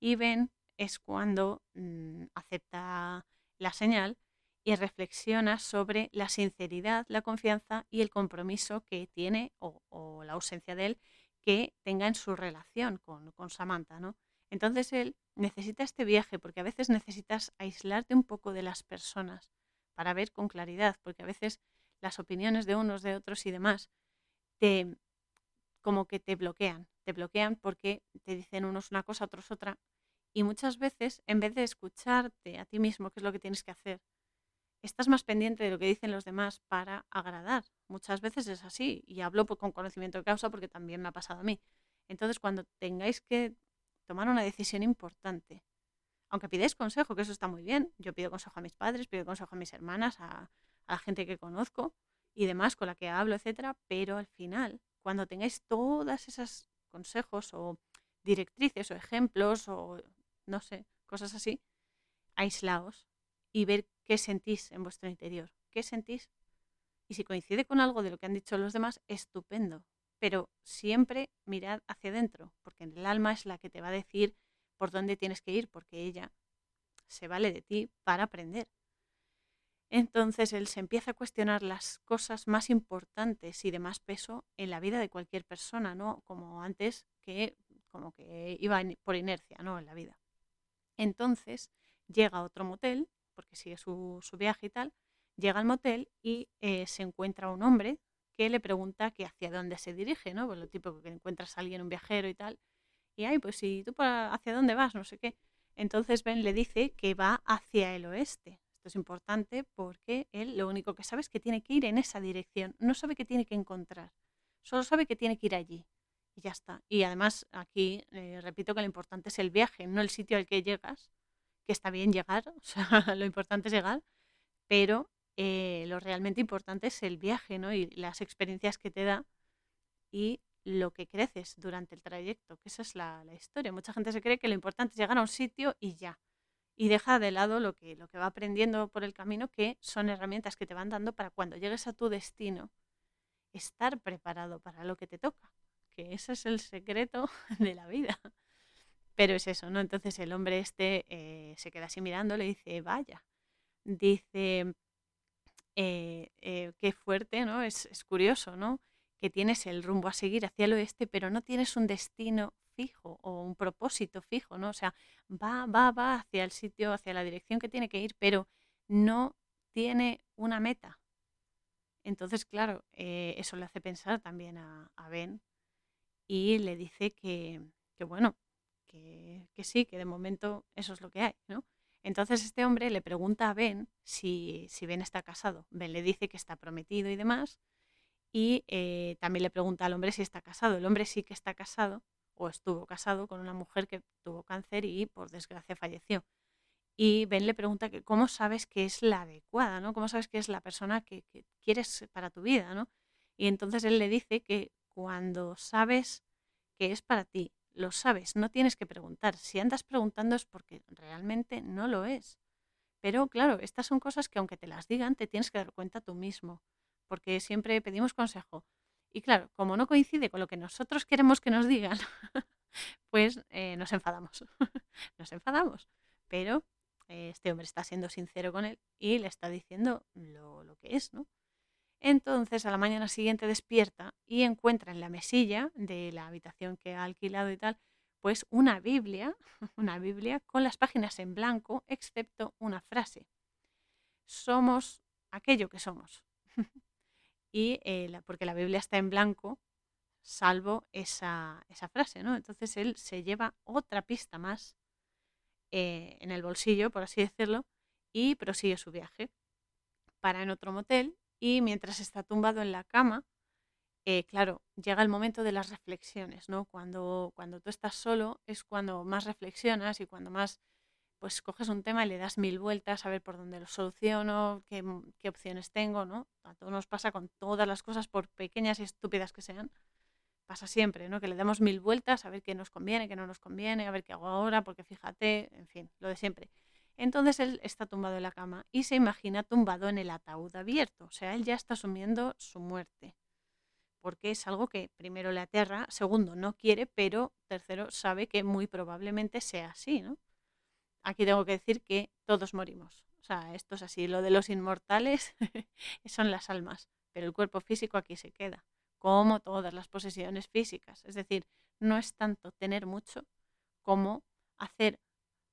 Y ven es cuando mm, acepta la señal y reflexiona sobre la sinceridad, la confianza y el compromiso que tiene o, la ausencia de él que tenga en su relación con, con, Samantha, ¿no? Entonces él necesita este viaje porque a veces necesitas aislarte un poco de las personas para ver con claridad, porque a veces las opiniones de unos, de otros y demás te como que te bloquean, te bloquean porque te dicen unos una cosa, otros otra, y muchas veces, en vez de escucharte a ti mismo, qué es lo que tienes que hacer, estás más pendiente de lo que dicen los demás para agradar. Muchas veces es así y hablo con conocimiento de causa porque también me ha pasado a mí. Entonces, cuando tengáis que tomar una decisión importante, aunque pidáis consejo, que eso está muy bien, yo pido consejo a mis padres, pido consejo a mis hermanas, a, a la gente que conozco y demás con la que hablo, etcétera, pero al final, cuando tengáis todas esas consejos o directrices o ejemplos o no sé, cosas así, aislaos y ver qué sentís en vuestro interior, qué sentís. Y si coincide con algo de lo que han dicho los demás, estupendo. Pero siempre mirad hacia adentro, porque el alma es la que te va a decir por dónde tienes que ir, porque ella se vale de ti para aprender. Entonces él se empieza a cuestionar las cosas más importantes y de más peso en la vida de cualquier persona, ¿no? Como antes que como que iba por inercia, ¿no? En la vida. Entonces llega a otro motel, porque sigue su, viaje y tal, llega al motel y eh, se encuentra un hombre que le pregunta que hacia dónde se dirige, ¿no? Pues lo típico que encuentras a alguien, un viajero y tal. Y ay, pues si tú para, hacia dónde vas, no sé qué. Entonces Ben le dice que va hacia el oeste. Es importante porque él lo único que sabe es que tiene que ir en esa dirección. No sabe que tiene que encontrar. Solo sabe que tiene que ir allí y ya está. Y además aquí eh, repito que lo importante es el viaje, no el sitio al que llegas, que está bien llegar, o sea, lo importante es llegar, pero eh, lo realmente importante es el viaje, ¿no? Y las experiencias que te da y lo que creces durante el trayecto, que esa es la, historia. Mucha gente se cree que lo importante es llegar a un sitio y ya. Y deja de lado lo que, lo que va aprendiendo por el camino, que son herramientas que te van dando para cuando llegues a tu destino, estar preparado para lo que te toca que ese es el secreto de la vida. Pero es eso, ¿no? Entonces el hombre este eh, se queda así mirando, le dice, vaya, dice, eh, eh, qué fuerte, ¿no? Es, es, curioso, ¿no? Que tienes el rumbo a seguir hacia el oeste, pero no tienes un destino fijo o un propósito fijo, ¿no? O sea, va, va, va hacia el sitio, hacia la dirección que tiene que ir, pero no tiene una meta. Entonces, claro, eh, eso le hace pensar también a, Ben y le dice que, bueno, que, que, sí, que de momento eso es lo que hay, ¿no? Entonces este hombre le pregunta a Ben si, si Ben está casado. Ben le dice que está prometido y demás. Y eh, también le pregunta al hombre si está casado. El hombre sí que está casado o estuvo casado con una mujer que tuvo cáncer y por desgracia falleció. Y Ben le pregunta que cómo sabes que es la adecuada, ¿no? ¿Cómo sabes que es la persona que, quieres para tu vida, ¿no? Y entonces él le dice que cuando sabes que es para ti, lo sabes, no tienes que preguntar. Si andas preguntando es porque realmente no lo es. Pero claro, estas son cosas que aunque te las digan, te tienes que dar cuenta tú mismo, porque siempre pedimos consejo. Y claro, como no coincide con lo que nosotros queremos que nos digan, pues eh, nos enfadamos. nos enfadamos. Pero eh, este hombre está siendo sincero con él y le está diciendo lo, lo que es, ¿no? Entonces a la mañana siguiente despierta y encuentra en la mesilla de la habitación que ha alquilado y tal, pues una Biblia, una Biblia con las páginas en blanco, excepto una frase. Somos aquello que somos. Y eh, porque la Biblia está en blanco, salvo esa, esa, frase, ¿no? Entonces él se lleva otra pista más eh, en el bolsillo, por así decirlo, y prosigue su viaje. Para en otro motel y mientras está tumbado en la cama, eh, claro, llega el momento de las reflexiones, ¿no? Cuando, cuando tú estás solo es cuando más reflexionas y cuando más pues coges un tema y le das mil vueltas a ver por dónde lo soluciono, qué, qué opciones tengo, ¿no? A todos nos pasa con todas las cosas, por pequeñas y estúpidas que sean. Pasa siempre, ¿no? Que le damos mil vueltas a ver qué nos conviene, qué no nos conviene, a ver qué hago ahora, porque fíjate, en fin, lo de siempre. Entonces él está tumbado en la cama y se imagina tumbado en el ataúd abierto. O sea, él ya está asumiendo su muerte. Porque es algo que primero le aterra, segundo no quiere, pero tercero sabe que muy probablemente sea así, ¿no? Aquí tengo que decir que todos morimos. O sea, esto es así. Lo de los inmortales son las almas, pero el cuerpo físico aquí se queda, como todas las posesiones físicas. Es decir, no es tanto tener mucho como hacer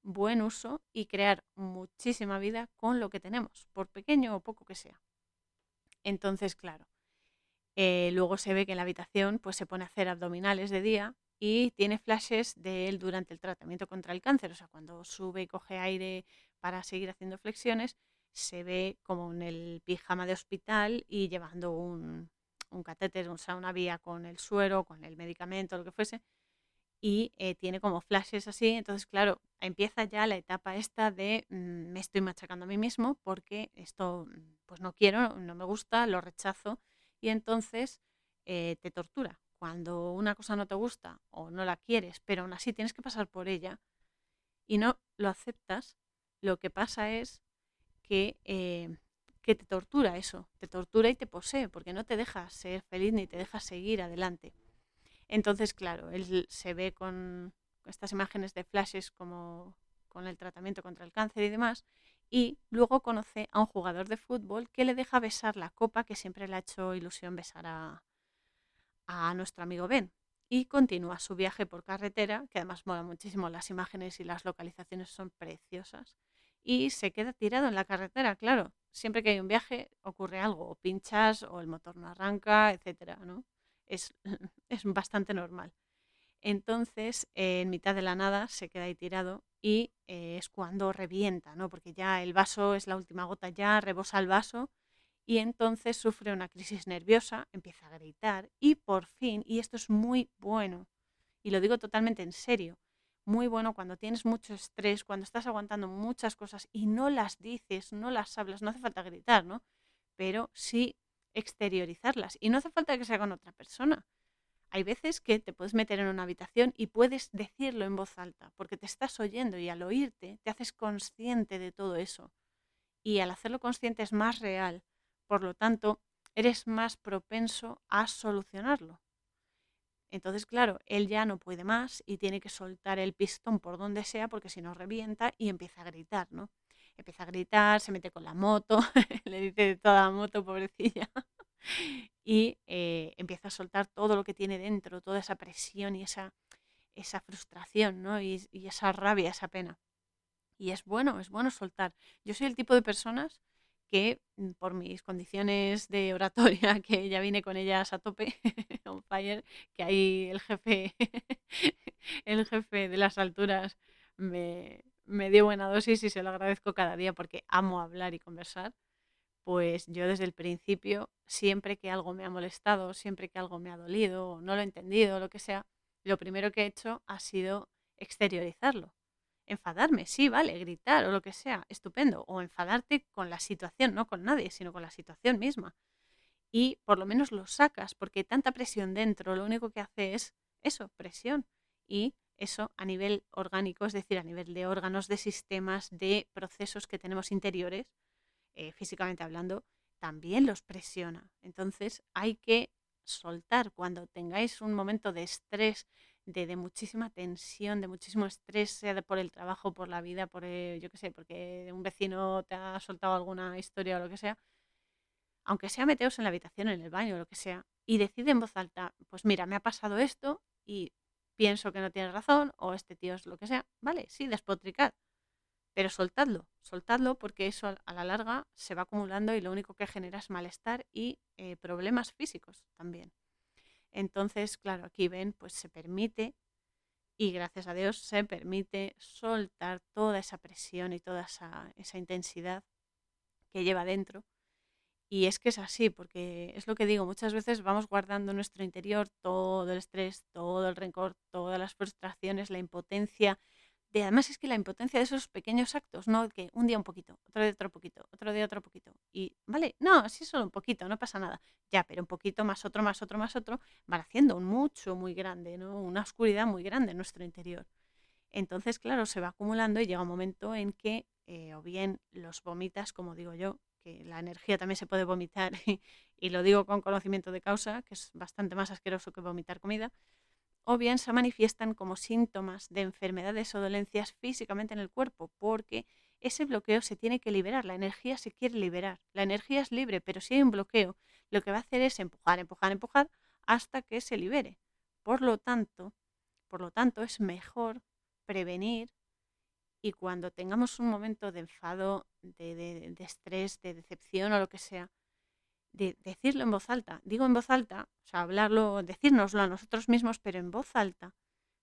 buen uso y crear muchísima vida con lo que tenemos, por pequeño o poco que sea. Entonces, claro, eh, luego se ve que en la habitación pues, se pone a hacer abdominales de día y tiene flashes de él durante el tratamiento contra el cáncer. O sea, cuando sube y coge aire para seguir haciendo flexiones, se ve como en el pijama de hospital y llevando un, un catéter, o sea, una vía con el suero, con el medicamento, lo que fuese, y eh, tiene como flashes así. Entonces, claro, empieza ya la etapa esta de mm, me estoy machacando a mí mismo porque esto mm, pues no quiero, no me gusta, lo rechazo y entonces eh, te tortura. Cuando una cosa no te gusta o no la quieres, pero aún así tienes que pasar por ella y no lo aceptas, lo que pasa es que, eh, que te tortura eso, te tortura y te posee porque no te deja ser feliz ni te deja seguir adelante. Entonces, claro, él se ve con estas imágenes de flashes como con el tratamiento contra el cáncer y demás, y luego conoce a un jugador de fútbol que le deja besar la copa que siempre le ha hecho ilusión besar a, a nuestro amigo Ben. Y continúa su viaje por carretera, que además mola muchísimo, las imágenes y las localizaciones son preciosas. Y se queda tirado en la carretera, claro. Siempre que hay un viaje ocurre algo, o pinchas, o el motor no arranca, etcétera, ¿no? es, es bastante normal. Entonces, en mitad de la nada se queda ahí tirado y eh, es cuando revienta, ¿no? Porque ya el vaso es la última gota, ya rebosa el vaso y entonces sufre una crisis nerviosa, empieza a gritar y por fin, y esto es muy bueno, y lo digo totalmente en serio, muy bueno cuando tienes mucho estrés, cuando estás aguantando muchas cosas y no las dices, no las hablas, no hace falta gritar, ¿no? Pero sí exteriorizarlas. Y no hace falta que sea con otra persona. Hay veces que te puedes meter en una habitación y puedes decirlo en voz alta, porque te estás oyendo y al oírte te haces consciente de todo eso. Y al hacerlo consciente es más real. Por lo tanto, eres más propenso a solucionarlo. Entonces, claro, él ya no puede más y tiene que soltar el pistón por donde sea porque si no revienta y empieza a gritar, ¿no? empieza a gritar, se mete con la moto, le dice de toda la moto, pobrecilla, y eh, empieza a soltar todo lo que tiene dentro, toda esa presión y esa, esa frustración, ¿no? Y, y, esa rabia, esa pena. Y es bueno, es bueno soltar. Yo soy el tipo de personas que mm, por mis condiciones de oratoria, que ya vine con ellas a tope, on fire, que ahí el jefe, el jefe de las alturas me, me dio buena dosis y se lo agradezco cada día porque amo hablar y conversar, pues yo desde el principio, siempre que algo me ha molestado, siempre que algo me ha dolido, no lo he entendido, lo que sea, lo primero que he hecho ha sido exteriorizarlo. Enfadarme, sí, vale, gritar o lo que sea, estupendo. O enfadarte con la situación, no con nadie, sino con la situación misma. Y por lo menos lo sacas, porque tanta presión dentro lo único que hace es eso, presión. Y eso a nivel orgánico, es decir, a nivel de órganos, de sistemas, de procesos que tenemos interiores, eh, físicamente hablando, también los presiona. Entonces hay que soltar cuando tengáis un momento de estrés, de, muchísima tensión, de muchísimo estrés, sea por el trabajo, por la vida, por, eh, yo qué sé, porque un vecino te ha soltado alguna historia o lo que sea, aunque sea meteos en la habitación, en el baño o lo que sea, y decide en voz alta, pues mira, me ha pasado esto y pienso que no tienes razón, o este tío es lo que sea, vale, sí, despotricad, pero soltadlo, soltadlo porque eso a la larga se va acumulando y lo único que genera es malestar y eh, problemas físicos también. Entonces, claro, aquí ven, pues se permite, y gracias a Dios se permite soltar toda esa presión y toda esa, esa intensidad que lleva dentro y es que es así, porque es lo que digo, muchas veces vamos guardando en nuestro interior todo el estrés, todo el rencor, todas las frustraciones, la impotencia. De, además es que la impotencia de esos pequeños actos, ¿no? Que un día un poquito, otro día otro poquito, otro día otro poquito. Y, vale, no, así solo un poquito, no pasa nada. Ya, pero un poquito más otro, más otro, más otro, van haciendo un mucho muy grande, ¿no? Una oscuridad muy grande en nuestro interior. Entonces, claro, se va acumulando y llega un momento en que eh, o bien los vomitas, como digo yo, que la energía también se puede vomitar, y, lo digo con conocimiento de causa, que es bastante más asqueroso que vomitar comida, o bien se manifiestan como síntomas de enfermedades o dolencias físicamente en el cuerpo, porque ese bloqueo se tiene que liberar, la energía se quiere liberar, la energía es libre, pero si hay un bloqueo, lo que va a hacer es empujar, empujar, empujar hasta que se libere. Por lo tanto, por lo tanto es mejor prevenir y cuando tengamos un momento de enfado, de, estrés, de decepción o lo que sea, de decirlo en voz alta. Digo en voz alta, o sea, hablarlo, decírnoslo a nosotros mismos, pero en voz alta,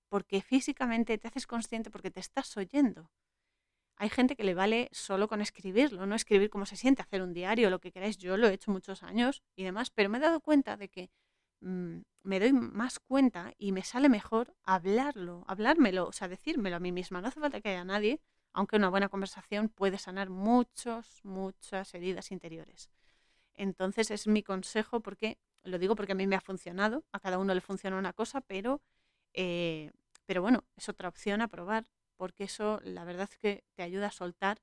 porque físicamente te haces consciente porque te estás oyendo. Hay gente que le vale solo con escribirlo, no escribir cómo se siente, hacer un diario, lo que queráis. Yo lo he hecho muchos años y demás, pero me he dado cuenta de que mm, me doy más cuenta y me sale mejor hablarlo, hablármelo, o sea, decírmelo a mí misma. No hace falta que haya nadie, aunque una buena conversación puede sanar muchos, muchas heridas interiores. Entonces es mi consejo porque, lo digo porque a mí me ha funcionado, a cada uno le funciona una cosa, pero, eh, pero bueno, es otra opción a probar, porque eso la verdad es que te ayuda a soltar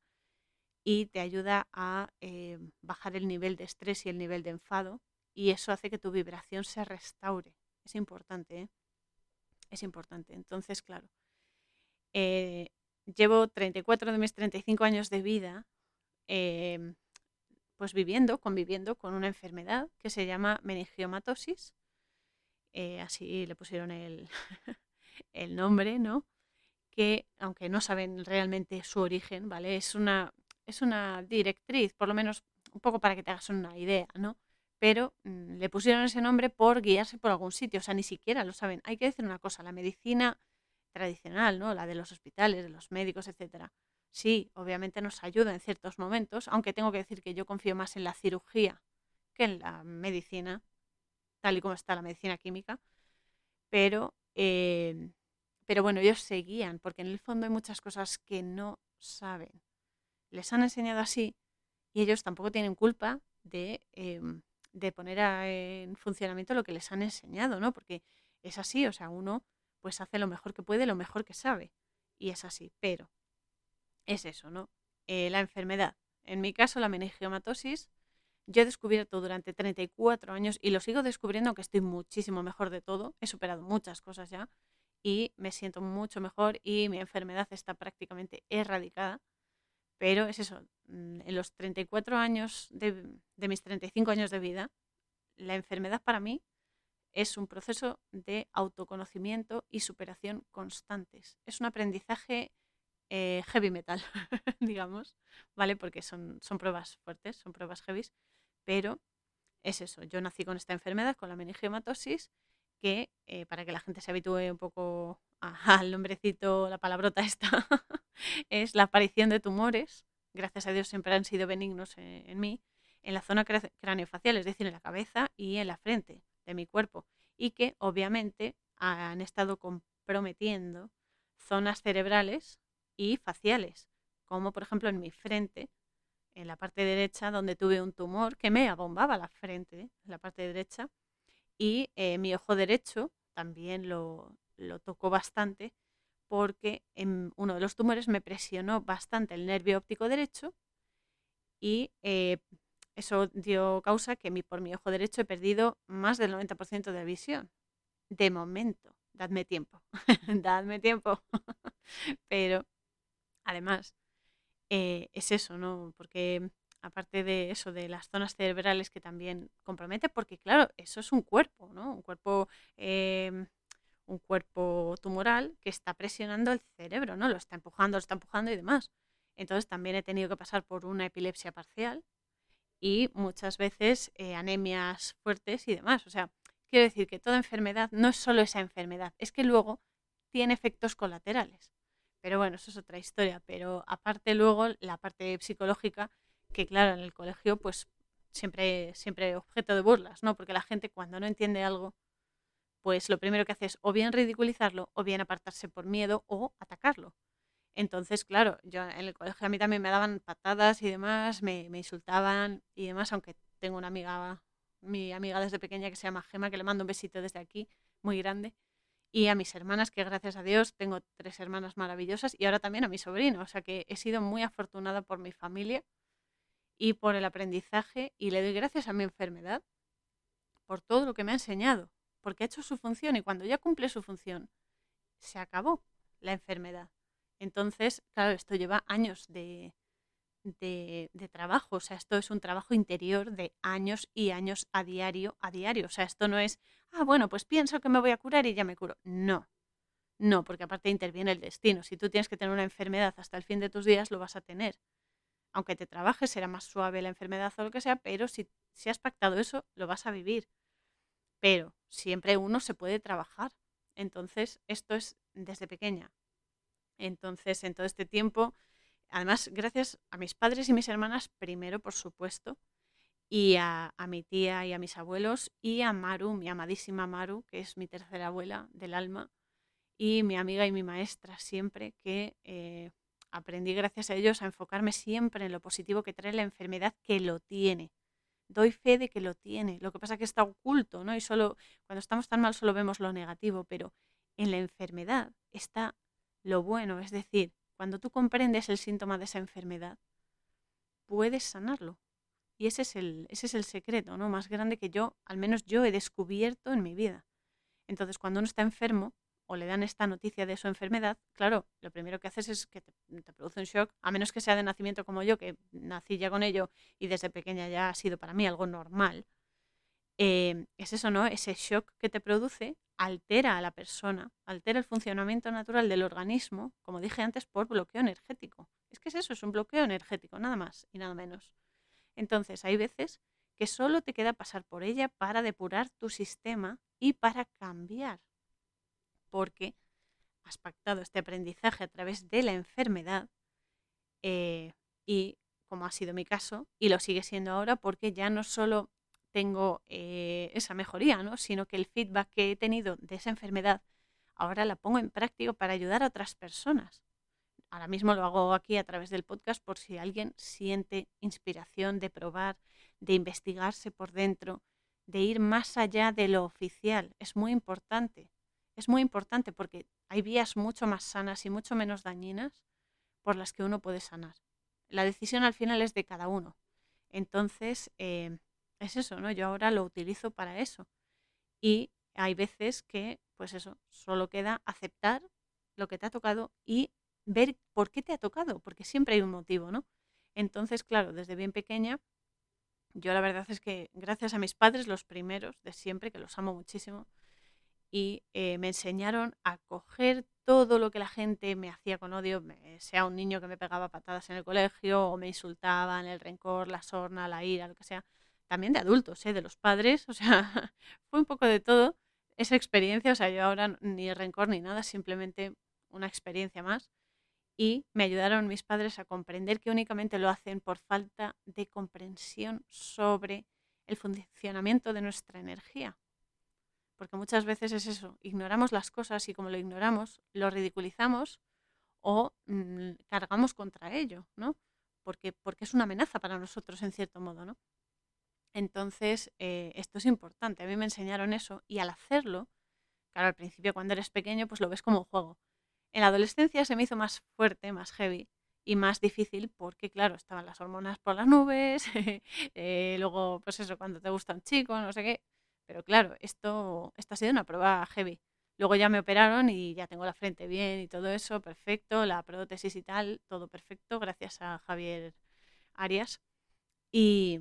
y te ayuda a eh, bajar el nivel de estrés y el nivel de enfado y eso hace que tu vibración se restaure. Es importante, ¿eh? Es importante. Entonces, claro, eh, llevo 34 de mis 35 años de vida em, pues viviendo, conviviendo con una enfermedad que se llama meningiomatosis. Eh, así le pusieron el, el nombre, ¿no? Que, aunque no saben realmente su origen, ¿vale? Es una, es una directriz, por lo menos un poco para que te hagas una idea, ¿no? pero mm, le pusieron ese nombre por guiarse por algún sitio, o sea, ni siquiera lo saben. Hay que decir una cosa, la medicina tradicional, ¿no? La de los hospitales, de los médicos, etcétera. Sí, obviamente nos ayuda en ciertos momentos, aunque tengo que decir que yo confío más en la cirugía que en la medicina, tal y como está la medicina química, pero, em, pero bueno, ellos se guían, porque en el fondo hay muchas cosas que no saben. Les han enseñado así y ellos tampoco tienen culpa de em, de poner en funcionamiento lo que les han enseñado, ¿no? Porque es así, o sea, uno pues hace lo mejor que puede, lo mejor que sabe. Y es así, pero es eso, ¿no? Eh, la enfermedad. En mi caso, la meningiomatosis, yo he descubierto durante 34 años y lo sigo descubriendo, aunque estoy muchísimo mejor de todo. He superado muchas cosas ya y me siento mucho mejor y mi enfermedad está prácticamente erradicada. Pero es eso, mm, en los 34 años de, mis 35 años de vida, la enfermedad para mí es un proceso de autoconocimiento y superación constantes. Es un aprendizaje eh, heavy metal, digamos, ¿vale? Porque son, son pruebas fuertes, son pruebas heavy, pero es eso, yo nací con esta enfermedad, con la meningiomatosis, que eh, para que la gente se habitúe un poco al nombrecito, la palabrota esta, es la aparición de tumores, gracias a Dios siempre han sido benignos en, en mí, en la zona craneofacial, es decir, en la cabeza y en la frente de mi cuerpo, y que obviamente han estado comprometiendo zonas cerebrales y faciales, como por ejemplo en mi frente, en la parte derecha, donde tuve un tumor que me abombaba la frente, en la parte derecha, y eh, mi ojo derecho también lo, lo tocó bastante porque en uno de los tumores me presionó bastante el nervio óptico derecho y eh, eso dio causa que mi, por mi ojo derecho he perdido más del 90% de visión. De momento, dadme tiempo, dadme tiempo. Pero además, eh, es eso, ¿no? Porque aparte de eso, de las zonas cerebrales que también compromete, porque claro, eso es un cuerpo, ¿no? Un cuerpo, em, un cuerpo tumoral que está presionando el cerebro, ¿no? Lo está empujando, lo está empujando y demás. Entonces también he tenido que pasar por una epilepsia parcial y muchas veces eh, anemias fuertes y demás. O sea, quiero decir que toda enfermedad no es solo esa enfermedad, es que luego tiene efectos colaterales. Pero bueno, eso es otra historia. Pero aparte luego la parte psicológica, que claro, en el colegio pues siempre, siempre objeto de burlas, ¿no? Porque la gente cuando no entiende algo, pues lo primero que hace es o bien ridiculizarlo o bien apartarse por miedo o atacarlo. Entonces, claro, yo en el colegio a mí también me daban patadas y demás, me, me insultaban y demás, aunque tengo una amiga, mi amiga desde pequeña que se llama Gema, que le mando un besito desde aquí, muy grande, y a mis hermanas, que gracias a Dios tengo tres hermanas maravillosas, y ahora también a mi sobrino, o sea que he sido muy afortunada por mi familia y por el aprendizaje, y le doy gracias a mi enfermedad por todo lo que me ha enseñado, porque ha hecho su función y cuando ya cumple su función, se acabó la enfermedad. Entonces, claro, esto lleva años de, de, trabajo, o sea, esto es un trabajo interior de años y años a diario, a diario. O sea, esto no es, ah, bueno, pues pienso que me voy a curar y ya me curo. No, no, porque aparte interviene el destino. Si tú tienes que tener una enfermedad hasta el fin de tus días, lo vas a tener. Aunque te trabajes, será más suave la enfermedad o lo que sea, pero si, si has pactado eso, lo vas a vivir. Pero siempre uno se puede trabajar. Entonces, esto es desde pequeña. Entonces, en todo este tiempo, además, gracias a mis padres y mis hermanas, primero, por supuesto, y a, mi tía y a mis abuelos, y a Maru, mi amadísima Maru, que es mi tercera abuela del alma, y mi amiga y mi maestra siempre, que eh, aprendí gracias a ellos a enfocarme siempre en lo positivo que trae la enfermedad que lo tiene. Doy fe de que lo tiene. Lo que pasa es que está oculto, ¿no? Y solo cuando estamos tan mal solo vemos lo negativo, pero en la enfermedad está lo bueno, es decir, cuando tú comprendes el síntoma de esa enfermedad, puedes sanarlo. Y ese es el, ese es el secreto ¿no? más grande que yo, al menos yo he descubierto en mi vida. Entonces, cuando uno está enfermo o le dan esta noticia de su enfermedad, claro, lo primero que haces es que te, te produce un shock, a menos que sea de nacimiento como yo, que nací ya con ello y desde pequeña ya ha sido para mí algo normal. Em, es eso, ¿no? Ese shock que te produce altera a la persona, altera el funcionamiento natural del organismo, como dije antes, por bloqueo energético. Es que es eso, es un bloqueo energético, nada más y nada menos. Entonces, hay veces que solo te queda pasar por ella para depurar tu sistema y para cambiar, porque has pactado este aprendizaje a través de la enfermedad eh, y, como ha sido mi caso, y lo sigue siendo ahora, porque ya no solo tengo eh, esa mejoría, ¿no? sino que el feedback que he tenido de esa enfermedad ahora la pongo en práctica para ayudar a otras personas. Ahora mismo lo hago aquí a través del podcast por si alguien siente inspiración de probar, de investigarse por dentro, de ir más allá de lo oficial. Es muy importante. Es muy importante porque hay vías mucho más sanas y mucho menos dañinas por las que uno puede sanar. La decisión al final es de cada uno. Entonces, eh, es eso, ¿no? Yo ahora lo utilizo para eso. Y hay veces que, pues eso, solo queda aceptar lo que te ha tocado y ver por qué te ha tocado, porque siempre hay un motivo, ¿no? Entonces, claro, desde bien pequeña, yo la verdad es que gracias a mis padres, los primeros de siempre, que los amo muchísimo, y eh, me enseñaron a coger todo lo que la gente me hacía con odio, sea un niño que me pegaba patadas en el colegio o me insultaba en el rencor, la sorna, la ira, lo que sea, también de adultos, ¿eh? de los padres, o sea, fue un poco de todo esa experiencia, o sea, yo ahora ni rencor ni nada, simplemente una experiencia más. Y me ayudaron mis padres a comprender que únicamente lo hacen por falta de comprensión sobre el funcionamiento de nuestra energía. Porque muchas veces es eso, ignoramos las cosas y como lo ignoramos, lo ridiculizamos o mm, cargamos contra ello, ¿no? Porque, porque es una amenaza para nosotros en cierto modo, ¿no? Entonces, eh, esto es importante. A mí me enseñaron eso y al hacerlo, claro, al principio cuando eres pequeño, pues lo ves como un juego. En la adolescencia se me hizo más fuerte, más heavy y más difícil porque, claro, estaban las hormonas por las nubes, eh, luego, pues eso, cuando te gusta un chico, no sé qué. Pero claro, esto, esto ha sido una prueba heavy. Luego ya me operaron y ya tengo la frente bien y todo eso, perfecto, la prótesis y tal, todo perfecto, gracias a Javier Arias. Y,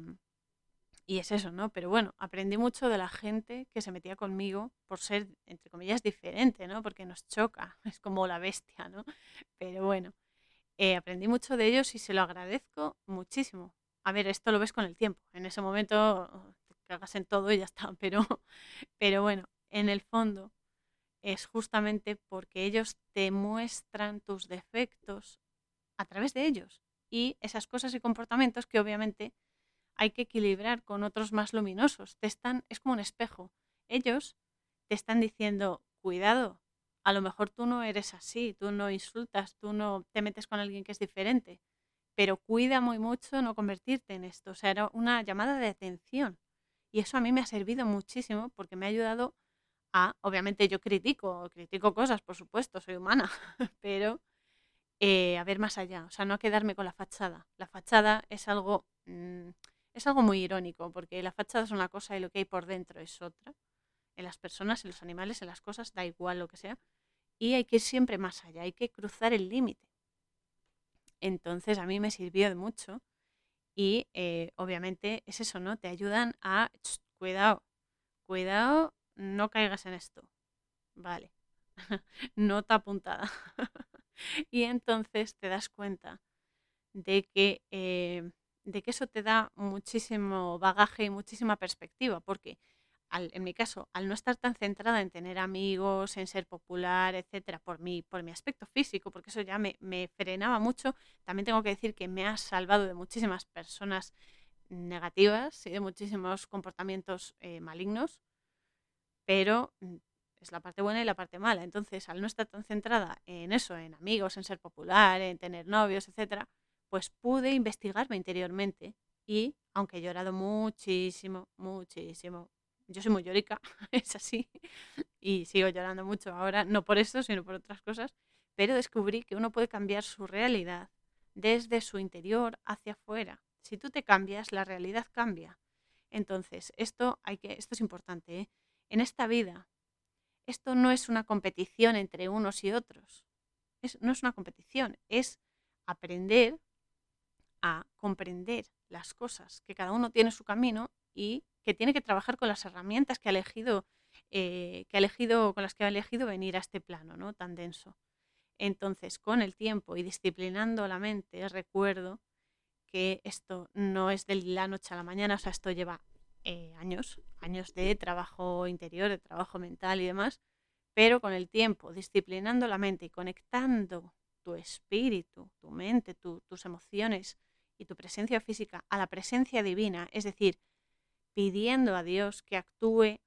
y es eso, ¿no? Pero bueno, aprendí mucho de la gente que se metía conmigo por ser, entre comillas, diferente, ¿no? Porque nos choca, es como la bestia, ¿no? Pero bueno, eh, aprendí mucho de ellos y se lo agradezco muchísimo. A ver, esto lo ves con el tiempo. En ese momento te cagas en todo y ya está. Pero, pero bueno, en el fondo es justamente porque ellos te muestran tus defectos a través de ellos y esas cosas y comportamientos que obviamente hay que equilibrar con otros más luminosos. Te están, es como un espejo. Ellos te están diciendo, cuidado, a lo mejor tú no eres así, tú no insultas, tú no te metes con alguien que es diferente, pero cuida muy mucho no convertirte en esto. O sea, era una llamada de atención. Y eso a mí me ha servido muchísimo porque me ha ayudado a, obviamente yo critico, critico cosas, por supuesto, soy humana, pero eh, a ver más allá, o sea, no quedarme con la fachada. La fachada es algo... Mm, es algo muy irónico, porque la fachada es una cosa y lo que hay por dentro es otra. En las personas, en los animales, en las cosas, da igual lo que sea. Y hay que ir siempre más allá, hay que cruzar el límite. Entonces a mí me sirvió de mucho y eh, obviamente es eso, ¿no? Te ayudan a, cuidado, cuidado, no caigas en esto. Vale, nota apuntada. y entonces te das cuenta de que eh, de que eso te da muchísimo bagaje y muchísima perspectiva, porque en mi caso, al no estar tan centrada en tener amigos, en ser popular, etcétera, por mi, por mi aspecto físico, porque eso ya me, frenaba mucho, también tengo que decir que me ha salvado de muchísimas personas negativas y de muchísimos comportamientos eh, malignos, pero mm, es la parte buena y la parte mala. Entonces, al no estar tan centrada en eso, en amigos, en ser popular, en tener novios, etcétera, pues pude investigarme interiormente y, aunque he llorado muchísimo, muchísimo, yo soy muy llorica, es así, y sigo llorando mucho ahora, no por eso, sino por otras cosas, pero descubrí que uno puede cambiar su realidad desde su interior hacia afuera. Si tú te cambias, la realidad cambia. Entonces, esto, hay que, esto es importante. ¿eh? En esta vida, esto no es una competición entre unos y otros. no es una competición, es aprender a comprender las cosas, que cada uno tiene su camino y que tiene que trabajar con las herramientas que ha elegido, eh, que ha elegido, con las que ha elegido venir a este plano, ¿no? Tan denso. Entonces, con el tiempo y disciplinando la mente, recuerdo que esto no es de la noche a la mañana, o sea, esto lleva eh, años, años de trabajo interior, de trabajo mental y demás, pero con el tiempo, disciplinando la mente y conectando tu espíritu, tu mente, tus emociones y tu presencia física a la presencia divina, es decir, pidiendo a Dios que actúe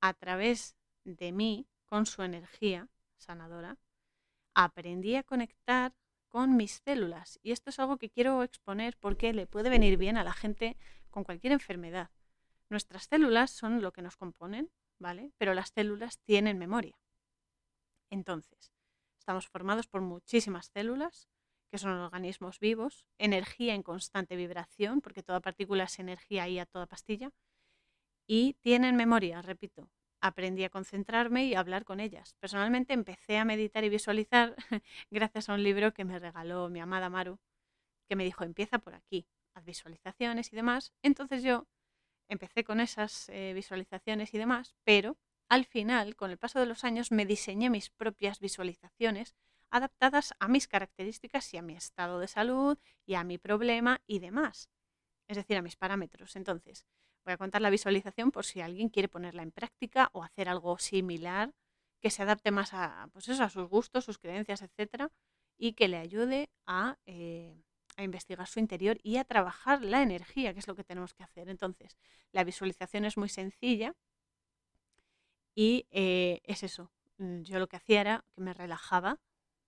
a través de mí con su energía sanadora, aprendí a conectar con mis células. Y esto es algo que quiero exponer porque le puede venir bien a la gente con cualquier enfermedad. Nuestras células son lo que nos componen, ¿vale? Pero las células tienen memoria. Entonces, estamos formados por muchísimas células que son organismos vivos, energía en constante vibración, porque toda partícula es energía y a toda pastilla, y tienen memoria, repito. Aprendí a concentrarme y a hablar con ellas. Personalmente empecé a meditar y visualizar gracias a un libro que me regaló mi amada Maru, que me dijo, empieza por aquí, haz visualizaciones y demás. Entonces yo empecé con esas eh, visualizaciones y demás, pero al final, con el paso de los años, me diseñé mis propias visualizaciones adaptadas a mis características y a mi estado de salud y a mi problema y demás. Es decir, a mis parámetros. Entonces, voy a contar la visualización por si alguien quiere ponerla en práctica o hacer algo similar que se adapte más a, pues eso, a sus gustos, sus creencias, etcétera, y que le ayude a, eh, a investigar su interior y a trabajar la energía, que es lo que tenemos que hacer. Entonces, la visualización es muy sencilla y eh, es eso. Mm, yo lo que hacía era que me relajaba,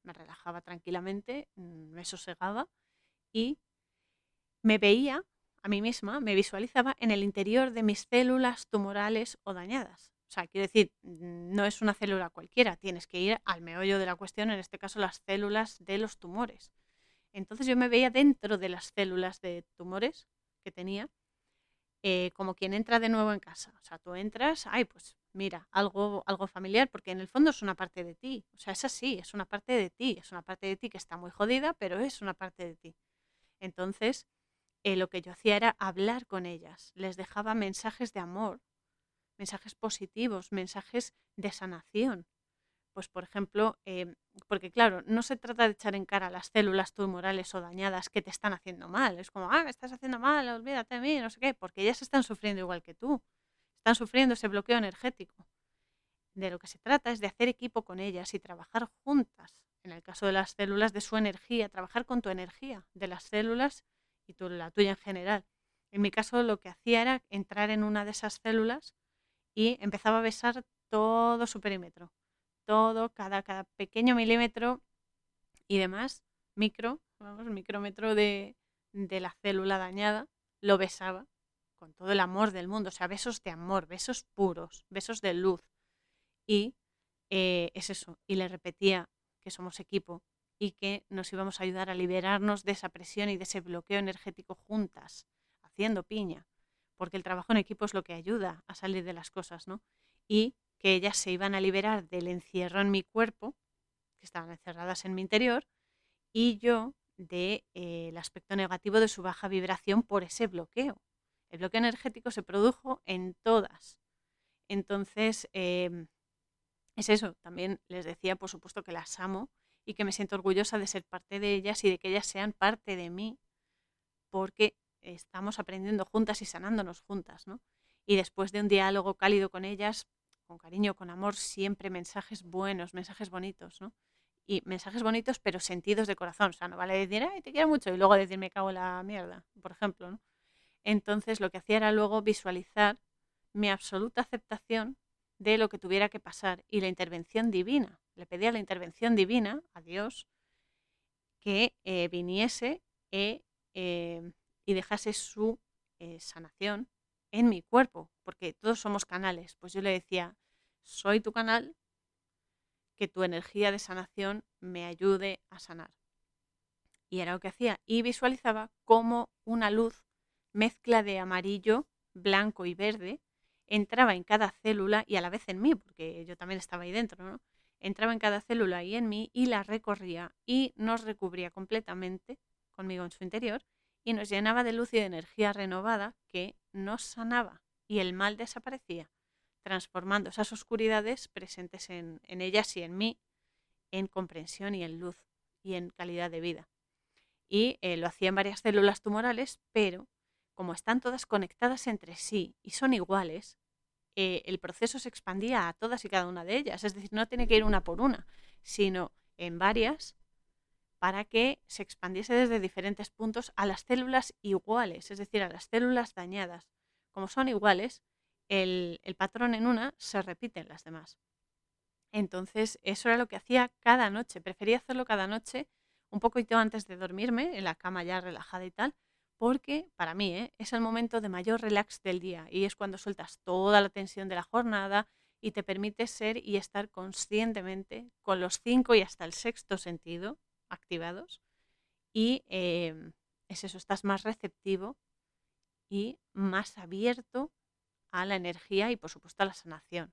me relajaba tranquilamente, mm, me sosegaba y me veía a mí misma, me visualizaba en el interior de mis células tumorales o dañadas. O sea, quiero decir, mm, no es una célula cualquiera, tienes que ir al meollo de la cuestión, en este caso las células de los tumores. Entonces yo me veía dentro de las células de tumores que tenía, eh, como quien entra de nuevo en casa. O sea, tú entras, ay, pues mira, algo, algo familiar, porque en el fondo es una parte de ti. O sea, es así, es una parte de ti, es una parte de ti que está muy jodida, pero es una parte de ti. Entonces, eh, lo que yo hacía era hablar con ellas, les dejaba mensajes de amor, mensajes positivos, mensajes de sanación. Pues, por ejemplo, em, porque claro, no se trata de echar en cara las células tumorales o dañadas que te están haciendo mal. Es como, ah, me estás haciendo mal, olvídate de mí, no sé qué, porque ellas están sufriendo igual que tú. Están sufriendo ese bloqueo energético. De lo que se trata es de hacer equipo con ellas y trabajar juntas. En el caso de las células, de su energía, trabajar con tu energía, de las células y la tuya en general. En mi caso, lo que hacía era entrar en una de esas células y empezaba a besar todo su perímetro. Todo, cada, cada pequeño milímetro y demás, micro, vamos, micrómetro de, de la célula dañada, lo besaba con todo el amor del mundo, o sea, besos de amor, besos puros, besos de luz. Y eh, es eso, y le repetía que somos equipo y que nos íbamos a ayudar a liberarnos de esa presión y de ese bloqueo energético juntas, haciendo piña, porque el trabajo en equipo es lo que ayuda a salir de las cosas, ¿no? Y que ellas se iban a liberar del encierro en mi cuerpo, que estaban encerradas en mi interior, y yo del de, eh, aspecto negativo de su baja vibración por ese bloqueo. El bloqueo energético se produjo en todas. Entonces, em, es eso. También les decía, por supuesto, que las amo y que me siento orgullosa de ser parte de ellas y de que ellas sean parte de mí, porque estamos aprendiendo juntas y sanándonos juntas, ¿no? Y después de un diálogo cálido con ellas, con cariño, con amor, siempre mensajes buenos, mensajes bonitos, ¿no? Y mensajes bonitos, pero sentidos de corazón. O sea, no vale decir, ay, te quiero mucho y luego decir, me cago en la mierda, por ejemplo, ¿no? Entonces lo que hacía era luego visualizar mi absoluta aceptación de lo que tuviera que pasar y la intervención divina. Le pedía la intervención divina a Dios que eh, viniese eh, eh, y dejase su sanación en mi cuerpo, porque todos somos canales. Pues yo le decía, soy tu canal, que tu energía de sanación me ayude a sanar. Y era lo que hacía. Y visualizaba como una luz mezcla de amarillo, blanco y verde, entraba en cada célula y a la vez en mí, porque yo también estaba ahí dentro, ¿no? Entraba en cada célula y en mí y la recorría y nos recubría completamente conmigo en su interior y nos llenaba de luz y de energía renovada que nos sanaba y el mal desaparecía, transformando esas oscuridades presentes en, en ellas y en mí en comprensión y en luz y en calidad de vida. Y eh, lo hacía en varias células tumorales, pero como están todas conectadas entre sí y son iguales, eh, el proceso se expandía a todas y cada una de ellas. Es decir, no tiene que ir una por una, sino en varias para que se expandiese desde diferentes puntos a las células iguales, es decir, a las células dañadas. Como son iguales, el, el patrón en una se repite en las demás. Entonces, eso era lo que hacía cada noche. Prefería hacerlo cada noche, un poquito antes de dormirme, en la cama ya relajada y tal, porque para mí ¿eh? es el momento de mayor relax del día y es cuando sueltas toda la tensión de la jornada y te permite ser y estar conscientemente con los cinco y hasta el sexto sentido activados y em, es eso, estás más receptivo y más abierto a la energía y por supuesto a la sanación.